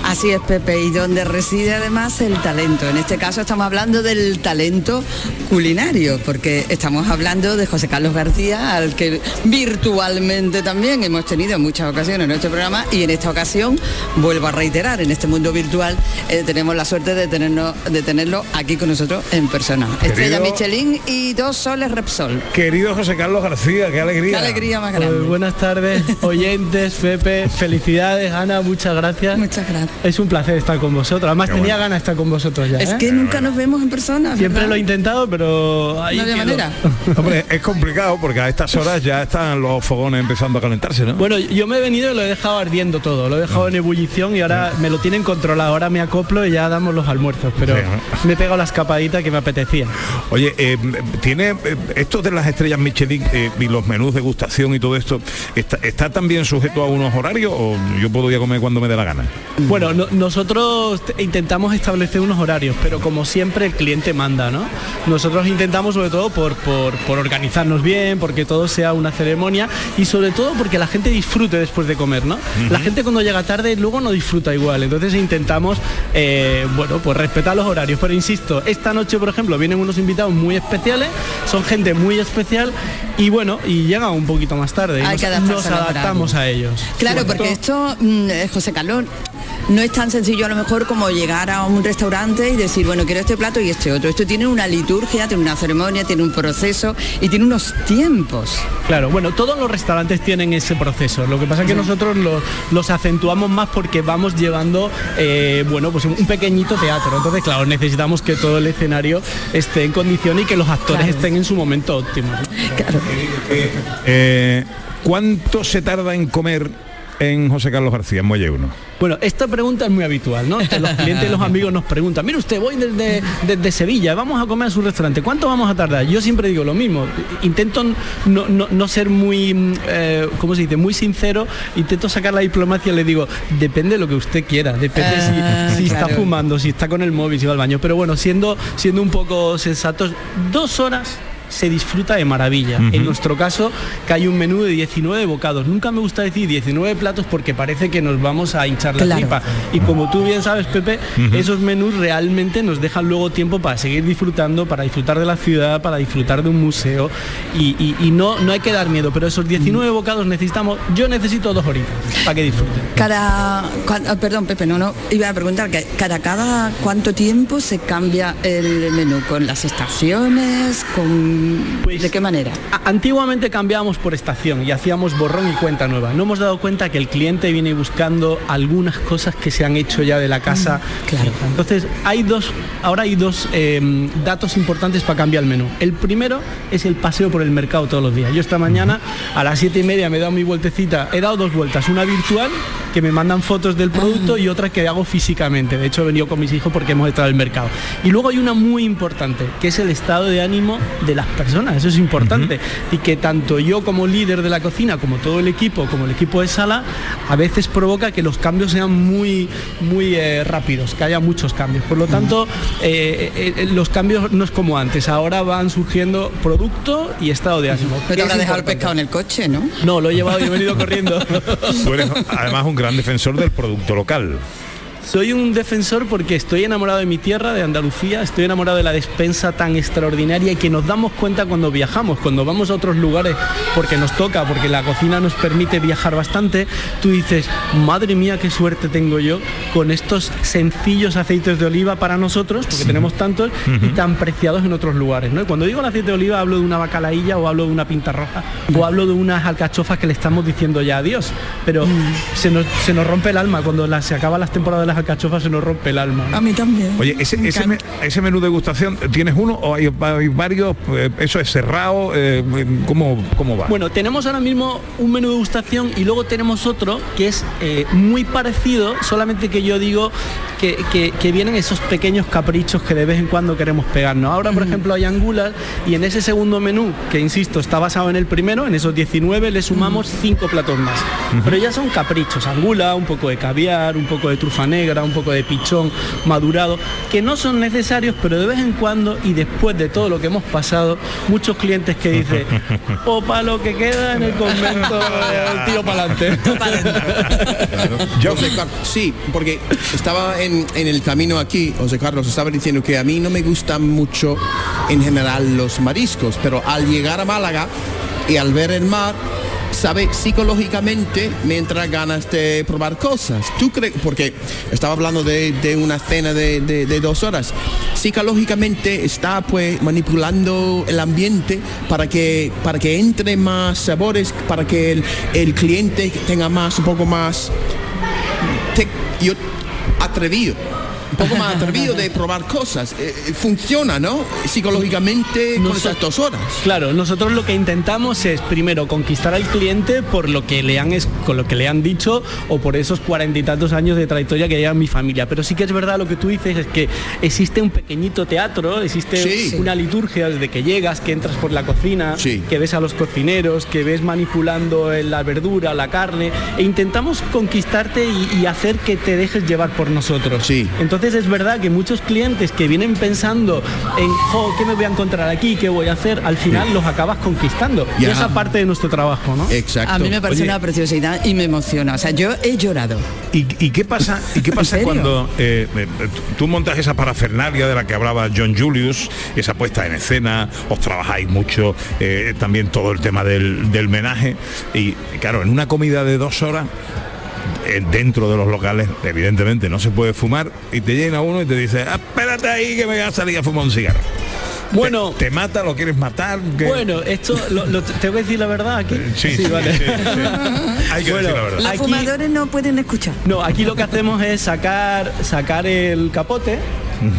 Así es, Pepe, y donde reside además el talento. En este caso estamos hablando del talento culinario, porque estamos hablando de José Carlos García, al que virtualmente también hemos tenido en muchas ocasiones en nuestro programa, y en esta ocasión, vuelvo a reiterar, en este mundo virtual eh, tenemos la suerte de, tenernos, de tenerlo aquí con nosotros en persona. Estrella Michelin y dos soles Repsol. Querido José Carlos García, qué alegría. Qué alegría más grande. Pues buenas tardes, oyentes, Pepe, felicidades, Ana, muchas gracias. Muchas gracias. Es un placer estar con vosotros. Además tenía ganas de estar con vosotros ya. Es ¿eh? que nunca nos vemos en persona. Siempre ¿verdad? lo he intentado, pero ahí No había manera. Hombre, es complicado porque a estas horas ya están los fogones empezando a calentarse, ¿no? Bueno, yo me he venido y lo he dejado ardiendo todo, lo he dejado en ebullición y ahora me lo tienen controlado. Ahora me acoplo y ya damos los almuerzos, pero Sí, me he pegado la escapadita que me apetecía. Oye, eh, tiene eh, esto de las estrellas Michelin eh, y los menús de gustación y todo esto, ¿está, está también sujeto a unos horarios o yo puedo ir a comer cuando me dé la gana? Bueno, no- nosotros te- intentamos establecer unos horarios, pero como siempre el cliente manda, ¿no? Nosotros intentamos sobre todo por, por, por organizarnos bien, porque todo sea una ceremonia y sobre todo porque la gente disfrute después de comer, ¿no? La gente cuando llega tarde luego no disfruta igual, entonces intentamos, eh, bueno, pues respetar los horarios, pero insisto, esta noche por ejemplo vienen unos invitados muy especiales, son gente muy especial y bueno, y llegan un poquito más tarde Hay nos, que nos adaptamos a ellos. Claro, porque esto, mm, eh, José Carlos, no es tan sencillo a lo mejor como llegar a un restaurante y decir, bueno, quiero este plato y este otro. Esto tiene una liturgia, tiene una ceremonia, tiene un proceso y tiene unos tiempos. Claro, bueno, todos los restaurantes tienen ese proceso. Lo que pasa es que nosotros los, los acentuamos más porque vamos llevando, eh, bueno, pues un pequeñito teatro. Entonces, claro, necesitamos que todo el escenario esté en condición y que los actores Claro. estén en su momento óptimo. Eh, ¿Cuánto se tarda en comer en José Carlos García, en Muelle 1? Bueno, esta pregunta es muy habitual, ¿no? Que los clientes y los amigos nos preguntan, mire usted, voy desde, desde Sevilla, vamos a comer a su restaurante, ¿cuánto vamos a tardar? Yo siempre digo lo mismo, intento no, no- no ser muy, mm, eh, ¿cómo se dice?, muy sincero, intento sacar la diplomacia y le digo, depende de lo que usted quiera, depende si- Ah, si, está claro. fumando, si está con el móvil, si va al baño, pero bueno, siendo, siendo un poco sensatos, dos horas se disfruta de maravilla. En nuestro caso, que hay un menú de 19 bocados. Nunca me gusta decir 19 platos porque parece que nos vamos a hinchar la Claro. tripa. Y como tú bien sabes, Pepe, esos menús realmente nos dejan luego tiempo para seguir disfrutando, para disfrutar de la ciudad, para disfrutar de un museo. Y, y- y no, no hay que dar miedo, pero esos 19 bocados necesitamos, yo necesito dos horitas para que disfruten. Cada, cua- ah, perdón, Pepe, no, no, iba a preguntar que cada, cada cuánto tiempo se cambia el menú, con las estaciones, con de qué manera. Antiguamente cambiábamos por estación y hacíamos borrón y cuenta nueva. No hemos dado cuenta que el cliente viene buscando algunas cosas que se han hecho ya de la casa. claro. Entonces, hay dos, ahora hay dos eh, datos importantes para cambiar el menú. El primero es el paseo por el mercado todos los días. Yo esta mañana a las siete y media me he dado mi vueltecita. He dado dos vueltas, una virtual que me mandan fotos del producto y otra que hago físicamente. De hecho, he venido con mis hijos porque hemos estado en el mercado. Y luego hay una muy importante, que es el estado de ánimo de las personas. Eso es importante. Y que tanto yo como líder de la cocina, como todo el equipo, como el equipo de sala, a veces provoca que los cambios sean muy, muy eh, rápidos, que haya muchos cambios. Por lo tanto, eh, eh, los cambios no es como antes. Ahora van surgiendo producto y estado de ánimo. No te que habrá dejado el pescado en el coche, ¿no? No, lo he llevado y he venido corriendo. Tú eres además un gran defensor del producto local. Soy un defensor porque estoy enamorado de mi tierra, de Andalucía, estoy enamorado de la despensa tan extraordinaria y que nos damos cuenta cuando viajamos, cuando vamos a otros lugares, porque nos toca, porque la cocina nos permite viajar bastante, tú dices, madre mía, qué suerte tengo yo con estos sencillos aceites de oliva para nosotros, porque tenemos tantos y tan preciados en otros lugares. ¿no? Y cuando digo el aceite de oliva hablo de una bacalailla o hablo de una pinta roja o hablo de unas alcachofas que le estamos diciendo ya adiós, pero se, nos, se nos rompe el alma cuando se acaban las temporadas de las alcachofas se nos rompe el alma. A mí también. Oye, ese, Me ese, me- ese menú de gustación, ¿tienes uno o hay, hay varios? Eh, ¿Eso es cerrado? Eh, ¿cómo, ¿Cómo va? Bueno, tenemos ahora mismo un menú de gustación y luego tenemos otro que es eh, muy parecido, solamente que yo digo que, que- que vienen esos pequeños caprichos que de vez en cuando queremos pegarnos. Ahora, por ejemplo, hay angulas y en ese segundo menú, que insisto, está basado en el primero, en esos 19, le sumamos cinco platos más. Pero ya son caprichos, angula, un poco de caviar, un poco de trufa negra, un poco de pichón madurado, que no son necesarios, pero de vez en cuando y después de todo lo que hemos pasado, muchos clientes que dicen, o para lo que queda en el convento, el tío para adelante. Sí, porque estaba en, en el camino aquí, José Carlos estaba diciendo que a mí no me gustan mucho en general los mariscos, pero al llegar a Málaga y al ver el mar, sabe psicológicamente me entra ganas de probar cosas. ¿Tú crees? Porque estaba hablando de, de una cena de, de- dos horas. Psicológicamente está pues manipulando el ambiente para que, para que entre más sabores, para que el, el cliente tenga más, un poco más te- yo atrevido un poco más atrevido de probar cosas Eh, eh, funciona no psicológicamente con estas dos horas Claro, nosotros lo que intentamos es primero conquistar al cliente por lo que le han es- con lo que le han dicho o por esos cuarenta y tantos años de trayectoria que lleva mi familia. Pero sí que es verdad lo que tú dices es que existe un pequeñito teatro, existe Sí. una liturgia desde que llegas, que entras por la cocina, que ves a los cocineros, que ves manipulando la verdura, la carne, e intentamos conquistarte y, y hacer que te dejes llevar por nosotros. Sí. Entonces es verdad que muchos clientes que vienen pensando en, jo, ¿qué me voy a encontrar aquí? ¿Qué voy a hacer? Al final los acabas conquistando. Y Ya. esa parte de nuestro trabajo, ¿no? Exacto. A mí me parece una preciosidad y me emociona. O sea, yo he llorado. ¿Y, y qué pasa, y qué pasa cuando eh, eh, tú montas esa parafernalia de la que hablaba John Julius, esa puesta en escena, os trabajáis mucho, eh, también todo el tema del, del menaje, y claro, en una comida de dos horas, dentro de los locales, evidentemente no se puede fumar, y te llena uno y te dice, "Ah, espérate ahí que me voy a salir a fumar un cigarro. Bueno, ¿Te, te mata? ¿Lo quieres matar? ¿Qué? Bueno, esto, lo, lo- ¿tengo que decir la verdad aquí? Sí, sí, vale. sí, sí. Hay que Bueno, decir la verdad. Los Aquí- fumadores no pueden escuchar. No, aquí lo que hacemos es sacar, sacar el capote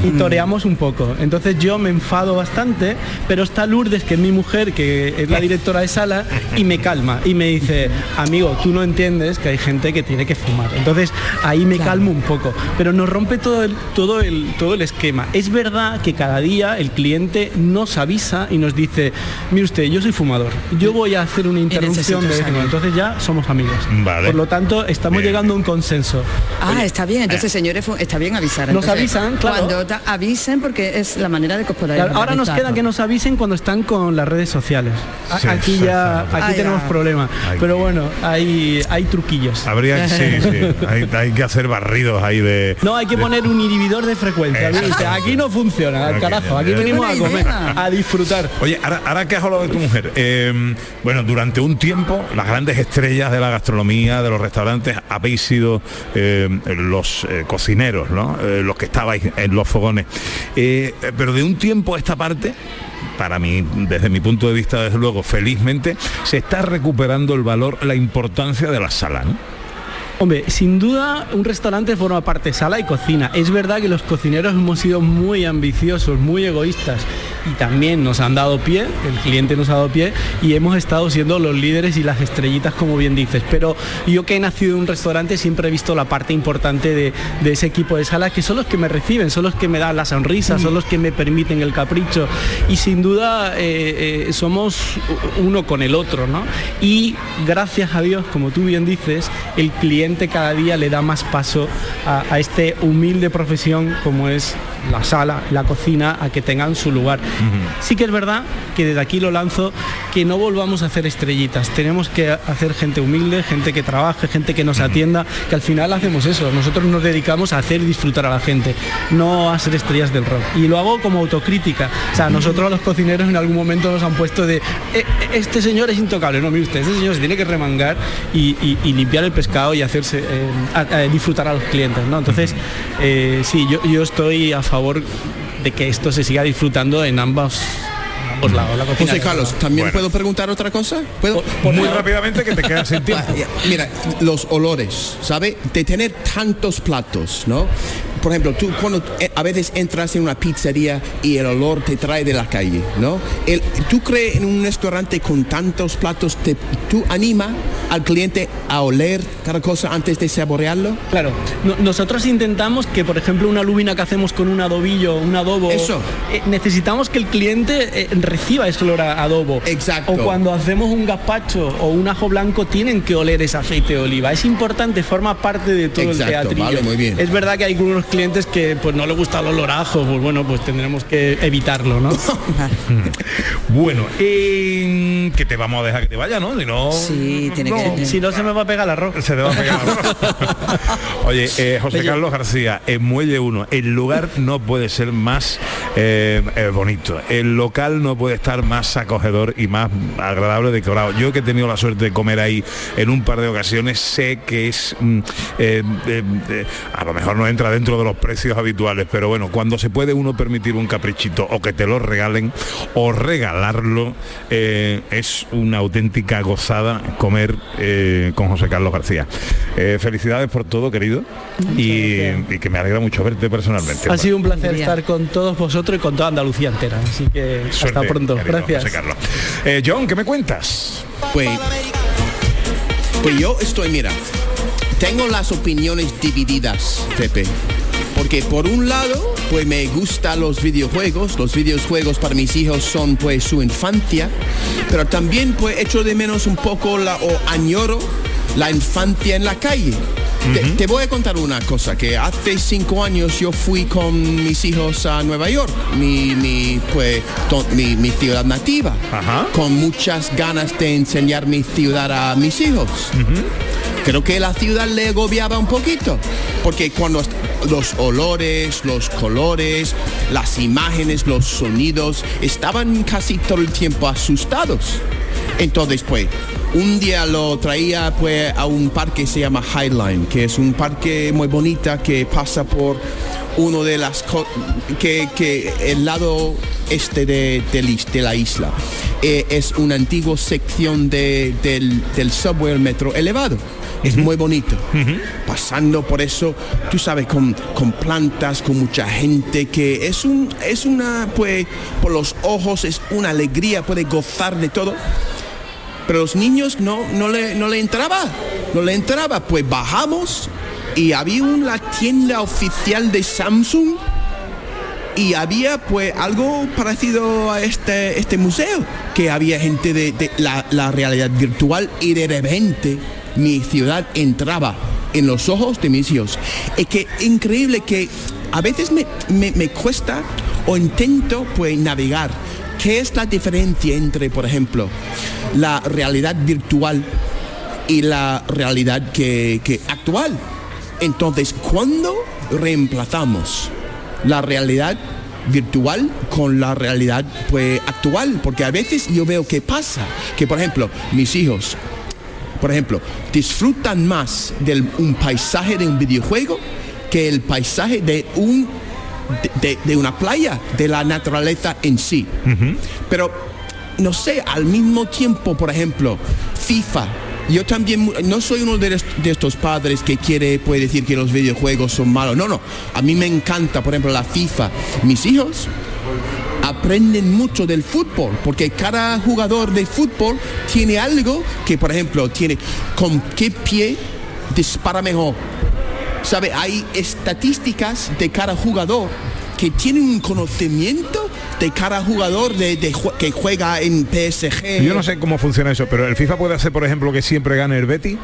y toreamos un poco. Entonces yo me enfado bastante, pero está Lourdes, que es mi mujer, que es la directora de sala, y me calma y me dice, amigo, tú no entiendes que hay gente que tiene que fumar. Entonces ahí me calmo un poco. Pero nos rompe todo el, todo el, todo el esquema. Es verdad que cada día el cliente nos avisa y nos dice, mire usted, yo soy fumador, yo voy a hacer una interrupción de vez. Entonces ya somos amigos. Vale. Por lo tanto, estamos Bien. llegando a un consenso. Ah, está bien. Entonces, señores, está bien avisar. Nos Entonces, avisan, claro. Cuando avisen, porque es la manera de Claro, ahora nos queda que ¿no? nos avisen cuando están con las redes sociales. Sí, aquí ya, aquí Ah, tenemos ya. problemas. Ay, Pero bueno, hay, hay truquillos. Habría sí, sí, hay, hay que hacer barridos ahí de. No, hay que de- poner un inhibidor de frecuencia. Aquí no funciona, al carajo. Aquí venimos a comer, a disfrutar. Oye, ahora, ahora que has hablado de tu mujer, eh, bueno, durante un tiempo las grandes estrellas de la gastronomía, de los restaurantes, habéis sido eh, los eh, cocineros, ¿no? Eh, los que estabais en los fogones. Eh, pero de un tiempo a esta parte, para mí, desde mi punto de vista, desde luego, felizmente, se está recuperando el valor, la importancia de la sala, ¿no? Hombre, sin duda un restaurante forma parte sala y cocina. Es verdad que los cocineros hemos sido muy ambiciosos, muy egoístas y también nos han dado pie, el cliente nos ha dado pie y hemos estado siendo los líderes y las estrellitas como bien dices. Pero yo que he nacido en un restaurante siempre he visto la parte importante de, de ese equipo de sala que son los que me reciben, son los que me dan la sonrisa, son los que me permiten el capricho y sin duda eh, eh, somos uno con el otro, ¿no? Y gracias a Dios, como tú bien dices, el cliente cada día le da más paso a, a este humilde profesión como es la sala, la cocina, a que tengan su lugar. Sí que es verdad que desde aquí lo lanzo, que no volvamos a hacer estrellitas. Tenemos que hacer gente humilde, gente que trabaje, gente que nos atienda, que al final hacemos eso. Nosotros nos dedicamos a hacer y disfrutar a la gente, no a ser estrellas del rock. Y lo hago como autocrítica. O sea, nosotros los cocineros en algún momento nos han puesto de, "Eh, eh, este señor es intocable. No, mire usted, este señor se tiene que remangar y, y- y limpiar el pescado y hacerse, eh, a- a disfrutar a los clientes. ¿no? Entonces, eh, sí, yo, yo estoy a favor de que esto se siga disfrutando en ambos, lados. La cocina José la Carlos. ¿también Bueno. puedo preguntar otra cosa? ¿Puedo? Muy rápidamente que te quedas sin tiempo. Ah, Mira, los olores, ¿sabe? De tener tantos platos, ¿no? Por ejemplo, tú cuando eh, a veces entras en una pizzería y el olor te trae de la calle, ¿no? El- ¿Tú crees en un restaurante con tantos platos, te, tú anima al cliente a oler cada cosa antes de saborearlo? Claro, no- nosotros intentamos que, por ejemplo, una lubina que hacemos con un adobillo, un adobo, Eso. eh, necesitamos que el cliente eh, reciba ese olor a adobo. Exacto. O cuando hacemos un gazpacho o un ajo blanco tienen que oler ese aceite de oliva. Es importante, forma parte de todo Exacto, el teatrillo. vale, muy bien. Es verdad que hay algunos clientes que pues no les gusta el olor a ajo, pues bueno, pues tendremos que evitarlo, ¿no? Bueno, eh, que te vamos a dejar que te vaya, ¿no? Si no, Sí, tiene no, que... si no se me va a pegar el arroz. Se te va a pegar el arroz. Oye, eh, José. Carlos García, en Muelle 1, el lugar no puede ser más eh, eh, bonito. El local no puede estar más acogedor y más agradable decorado. Yo que he tenido la suerte de comer ahí en un par de ocasiones, sé que es mm, eh, eh, eh, a lo mejor no entra dentro de los precios habituales, pero bueno, cuando se puede uno permitir un caprichito o que te lo regalen o regalarlo, eh, es una auténtica gozada comer eh, con José Carlos García. Eh, felicidades por todo, querido, y, y que me alegra mucho verte personalmente. Ha sido un placer estar con todos vosotros y con toda Andalucía entera. Así que Suerte, hasta pronto. querido Gracias. José Carlos. Eh, John, ¿qué me cuentas? Pues, pues yo estoy, mira, tengo las opiniones divididas, Pepe. Porque por un lado, pues me gustan los videojuegos. Los videojuegos para mis hijos son pues su infancia. Pero también pues echo de menos un poco la, o añoro la infancia en la calle. Te, te voy a contar una cosa, que hace cinco años yo fui con mis hijos a Nueva York, mi, mi, pues, to- mi, mi ciudad nativa, con muchas ganas de enseñar mi ciudad a mis hijos. Creo que la ciudad le agobiaba un poquito, porque cuando los olores, los colores, las imágenes, los sonidos, estaban casi todo el tiempo asustados. Entonces, pues, un día lo traía pues a un parque que se llama Highline, que es un parque muy bonita que pasa por uno de las que, que el lado este de, de la isla Eh, es una antigua sección de- del, del subway, el metro elevado. Es muy bonito. Pasando por eso, tú sabes, con, con plantas, con mucha gente, que es un, es una, pues, por los ojos es una alegría, puede gozar de todo. Pero los niños no, no, le, no le entraba, no le entraba. Pues bajamos y había una tienda oficial de Samsung y había pues algo parecido a este, este museo, que había gente de, la realidad virtual y de repente mi ciudad entraba en los ojos de mis hijos. Es que increíble que a veces me, me- me cuesta o intento pues navegar. ¿Qué es la diferencia entre, por ejemplo, la realidad virtual y la realidad que, que actual? Entonces, ¿cuándo reemplazamos la realidad virtual con la realidad pues actual? Porque a veces yo veo que pasa, que por ejemplo, mis hijos, por ejemplo, disfrutan más de un paisaje de un videojuego que el paisaje de un de, una playa, de la naturaleza en sí. Pero no sé, al mismo tiempo, por ejemplo, FIFA. Yo también no soy uno de estos padres que quiere puede decir que los videojuegos son malos. No, no. A mí me encanta, por ejemplo, la FIFA. Mis hijos aprenden mucho del fútbol, porque cada jugador de fútbol tiene algo que, por ejemplo, tiene con qué pie dispara mejor. ¿Sabe? Hay estadísticas de cada jugador que tienen un conocimiento de cada jugador de, de que juega en PSG. Yo no sé cómo funciona eso, pero el FIFA puede hacer, por ejemplo, que siempre gane el Betty.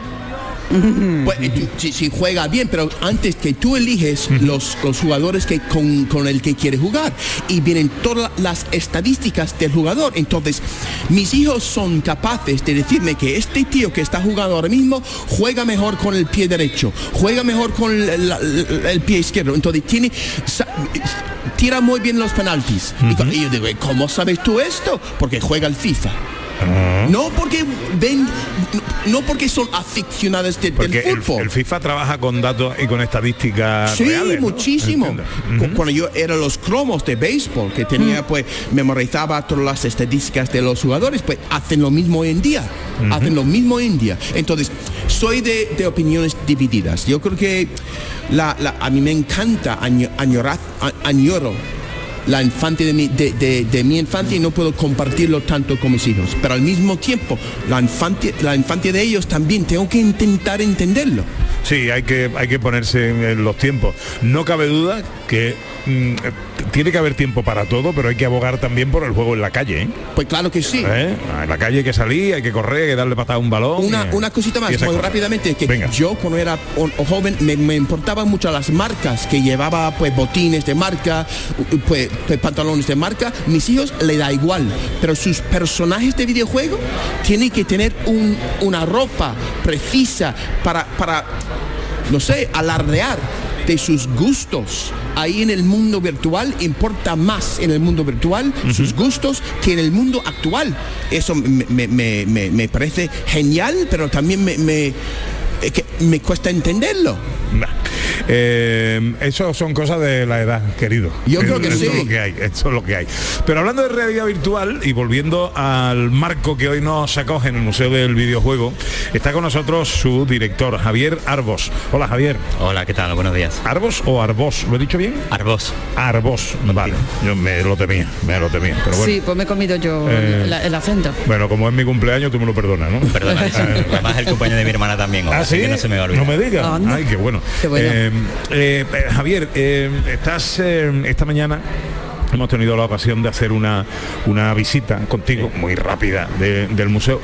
Pues, eh, si, si juega bien, pero antes que tú eliges los, los jugadores que con, con el que quiere jugar y vienen todas las estadísticas del jugador. Entonces, mis hijos son capaces de decirme que este tío que está jugando ahora mismo juega mejor con el pie derecho, juega mejor con el, la- la- el pie izquierdo. Entonces, tiene tira muy bien los penaltis. Y yo digo, ¿cómo sabes tú esto? Porque juega el FIFA. No porque ven, no, porque son aficionados de- del Porque fútbol. el FIFA trabaja con datos y con estadísticas Sí, reales, ¿no? muchísimo. Cuando yo era los cromos de béisbol, que tenía, pues, memorizaba todas las estadísticas de los jugadores, pues hacen lo mismo hoy en día. Hacen lo mismo hoy en día. Entonces, soy de, de opiniones divididas. Yo creo que la, la- a mí me encanta año- añorar, añoro la infancia de mi, de, de- de mi infancia y no puedo compartirlo tanto con mis hijos. Pero al mismo tiempo, la infancia, la de ellos también tengo que intentar entenderlo. Sí, hay que, hay que ponerse en, los tiempos. No cabe duda que mm, tiene que haber tiempo para todo, pero hay que abogar también por el juego en la calle. ¿eh? Pues claro que sí. ¿Eh? En la calle hay que salir, hay que correr, hay que darle patada a un balón. Una, y- una cosita más, muy rápidamente, que yo cuando era joven me, me importaban mucho las marcas, que llevaba pues botines de marca, pues, pues, pantalones de marca, mis hijos le da igual, pero sus personajes de videojuego tienen que tener un- una ropa precisa para, para, no sé, alardear de sus gustos. Ahí en el mundo virtual importa más en el mundo virtual sus gustos que en el mundo actual. Eso me, me- me- me- parece genial, pero también me, me, que me cuesta entenderlo. Nah. Eh, eso son cosas de la edad, querido. Yo creo que eso sí. Es lo que hay, eso es lo que hay. Pero hablando de realidad virtual y volviendo al marco que hoy nos acoge en el Museo del Videojuego, está con nosotros su director, Javier Arbos. Hola, Javier. Hola, ¿qué tal? Buenos días. ¿Arbos o Arbos? ¿Lo he dicho bien? Arbos. Arbos, vale. Yo me lo temía, me lo temía. Pero bueno. Sí, pues me he comido yo Eh, la- el acento. Bueno, como es mi cumpleaños, tú me lo perdonas, ¿no? Perdona, además es el cumpleaños de mi hermana también. hoy, ¿Ah, así sí? que no se me va a olvidar. No me digas. Ay, qué bueno. Qué bueno. Eh, eh, eh, Javier, eh, estás esta mañana. Hemos tenido la ocasión de hacer una, una visita contigo muy rápida de- del museo.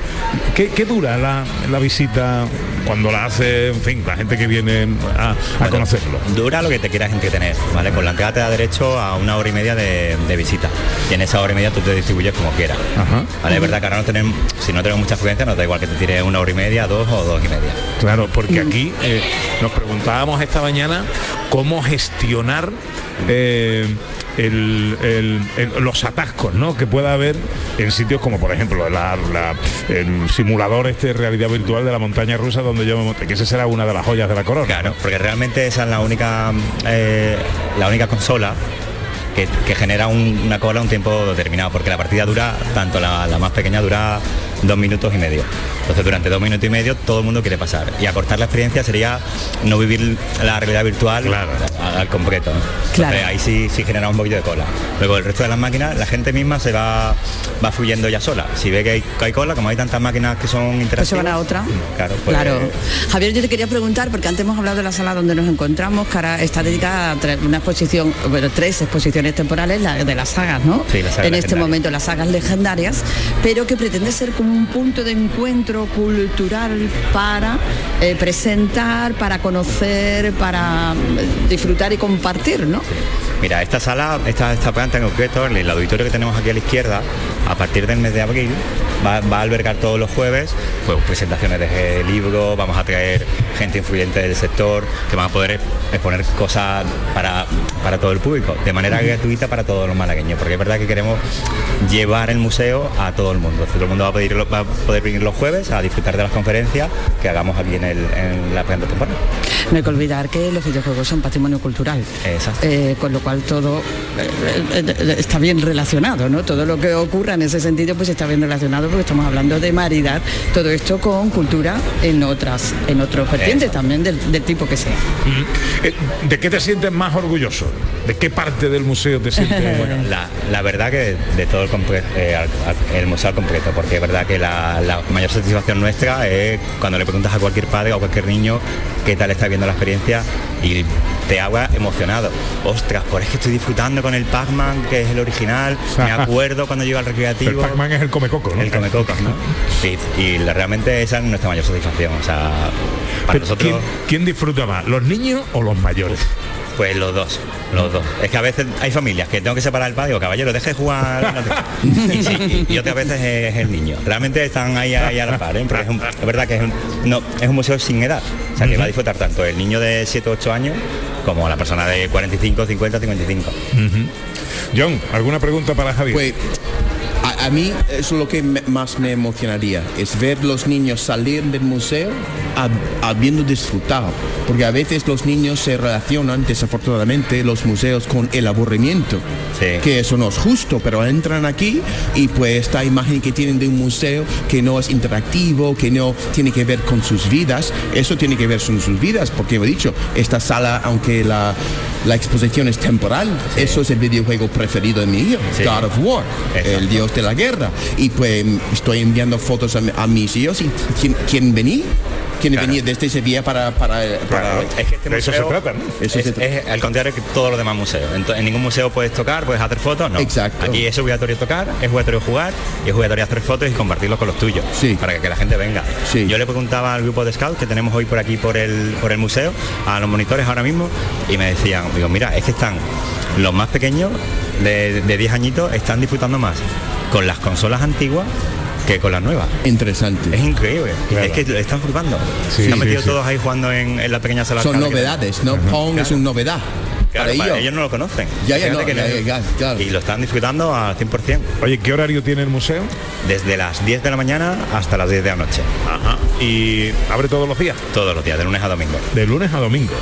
¿Qué, qué dura la, la visita cuando la hace, en fin, la gente que viene a, a conocerlo? Dura lo que te quieras entretener, ¿vale? Con la entrada te da derecho a una hora y media de, de visita. Y en esa hora y media tú te distribuyes como quieras. ¿Vale? Es verdad que ahora no tenemos, si no tenemos mucha afluencia, nos da igual que te tires una hora y media, dos o dos y media. Claro, porque aquí eh, nos preguntábamos esta mañana cómo gestionar eh, los atascos ¿no? que pueda haber en sitios como por ejemplo el simulador este realidad virtual de la montaña rusa donde yo me monté, que esa será una de las joyas de la corona. Claro, porque realmente esa es la única, eh, la única consola que, genera un- una cola un tiempo determinado, porque la partida dura, tanto la más pequeña dura dos minutos y medio. Entonces durante dos minutos y medio todo el mundo quiere pasar. Y acortar la experiencia sería no vivir la realidad virtual al, al completo. ¿no? Entonces, ahí sí, sí genera un poquito de cola. Luego el resto de las máquinas, la gente misma se va, va fluyendo ya sola. Si ve que hay, que hay cola, como hay tantas máquinas que son Pues se interactivas. van a otra. Claro, pues, Claro. Javier, yo te quería preguntar, porque antes hemos hablado de la sala donde nos encontramos, que ahora está dedicada a una exposición, bueno, tres exposiciones temporales, la de las sagas, ¿no? Sí, las sagas en este momento, las sagas legendarias, pero que pretende ser como un punto de encuentro cultural para eh, presentar, para conocer, para mm, disfrutar y compartir, ¿no? Mira, esta sala, esta, esta planta en concreto, el auditorio que tenemos aquí a la izquierda, a partir del mes de abril, va, va a albergar todos los jueves pues, presentaciones de libros, vamos a traer gente influyente del sector, que van a poder exponer cosas para, para todo el público, de manera gratuita para todos los malagueños, porque es verdad que queremos llevar el museo a todo el mundo. Todo el mundo va a, pedir, va a poder venir los jueves a disfrutar de las conferencias que hagamos aquí en, el- en la planta temporal. No hay que olvidar que los videojuegos son patrimonio cultural. Eh, con lo cual todo eh, eh, está bien relacionado, ¿no? Todo lo que ocurra en ese sentido pues está bien relacionado porque estamos hablando de maridar todo esto con cultura en otras, en otros vertientes también del, del tipo que sea. Eh, ¿De qué te sientes más orgulloso? ¿De qué parte del museo te sientes? Bueno, la, la verdad que de todo el, eh, el museo al completo, porque es verdad que la, la mayor satisfacción nuestra es cuando le preguntas a cualquier padre o a cualquier niño qué tal está viendo la experiencia y te habla emocionado. Ostras, pues es que estoy disfrutando con el Pac-Man, que es el original, me acuerdo cuando llego al recreativo. El Pac-Man es el comecoco, ¿no? El ¿no? Sí, y la- realmente esa es nuestra mayor satisfacción. O sea, para Pero, nosotros... ¿quién, quién disfruta más, los niños o los mayores? Pues los dos, los dos. Es que a veces hay familias que tengo que separar el padre, digo, caballero, deje de jugar. y, sí, y otras veces es el niño. Realmente están ahí, ahí a la par, ¿eh? Porque es, un- es verdad que es un, no, es un museo sin edad. O sea, que va a disfrutar tanto el niño de 7 o 8 años como la persona de 45, 50, 55. John, ¿alguna pregunta para Javier? Pues A, a mí eso es lo que me- más me emocionaría, es ver los niños salir del museo hab- habiendo disfrutado. Porque a veces los niños se relacionan, desafortunadamente, los museos con el aburrimiento. Que eso no es justo, pero entran aquí y pues esta imagen que tienen de un museo que no es interactivo, que no tiene que ver con sus vidas, eso tiene que ver con sus vidas, porque he dicho, esta sala, aunque la, la exposición es temporal, eso es el videojuego preferido de mi hijo, God of War, el dios de la guerra. Y pues estoy enviando fotos a, mi- a mis hijos y ¿quién, quién venía? ¿Quién venía desde Sevilla para... para, para- Es que este museo Eso es, se trata. es al contrario que todos los demás museos. En, to- en ningún museo puedes tocar, puedes hacer fotos, no. Exacto. Aquí es obligatorio tocar, es obligatorio jugar y es obligatorio hacer fotos y compartirlos con los tuyos. Para que, que la gente venga. Yo le preguntaba al grupo de scouts que tenemos hoy por aquí por el, por el museo, a los monitores ahora mismo, y me decían, digo, mira, es que están los más pequeños de, de 10 añitos están disfrutando más con las consolas antiguas que con las nuevas. Interesante. Es increíble. Es que lo están flipando. Sí, Se han sí, metido sí. todos ahí jugando en, en la pequeña sala. Son novedades, ¿no? Pong es una novedad. Claro, para para ellos. ellos no lo conocen. Ya, ya, Fíjate no, que ya, no- ya, claro. Y lo están disfrutando al 100%. Oye, ¿qué horario tiene el museo? Desde las 10 de la mañana hasta las 10 de la noche. Ajá. ¿Y abre todos los días? Todos los días, de lunes a domingo. De lunes a domingo.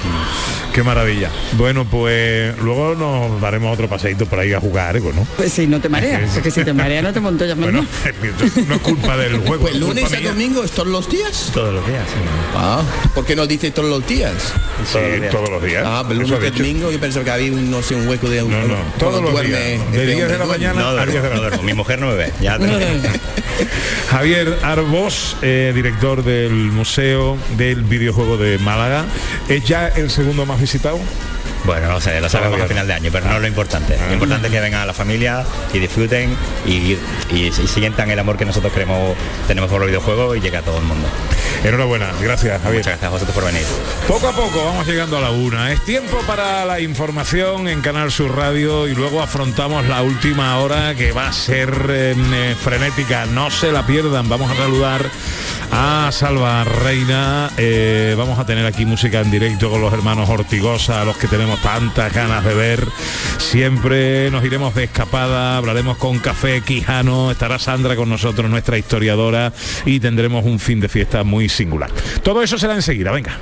Qué maravilla. Bueno, pues luego nos daremos otro paseíto por ahí a jugar algo, ¿no? Pues si no te mareas, porque si te mareas no te monto ya más. Bueno, no es culpa del juego. Pues es culpa lunes a domingo es todos los días. Todos los días, Ah, ¿por qué no dice todos los días? Sí, todos los días. Ah, pero lunes a domingo yo pensaba que había un, no sé, un hueco de un... No, no, todos los días. De 10 de la mañana No a 10 de la duermo, no duermo. Mi mujer no me ve. Ya Javier Arbós, eh, director del Museo del Videojuego de Málaga, ¿es ya el segundo más visitado? Bueno, no sé, lo sabemos a final de año, pero no es lo importante. Lo importante es que vengan a la familia y disfruten y, y, y sientan el amor que nosotros queremos, tenemos por los videojuegos y llegue a todo el mundo. Enhorabuena, gracias Javier. Muchas gracias a vosotros por venir. Poco a poco vamos llegando a la una. Es tiempo para la información en Canal Sur Radio y luego afrontamos la última hora que va a ser eh, frenética. No se la pierdan. Vamos a saludar a Salva Reina. Eh, vamos a tener aquí música en directo con los hermanos Ortigosa, a los que tantas ganas de ver. Siempre nos iremos de escapada, hablaremos con Café Quijano, estará Sandra con nosotros, nuestra historiadora, y tendremos un fin de fiesta muy singular. Todo eso será enseguida, venga.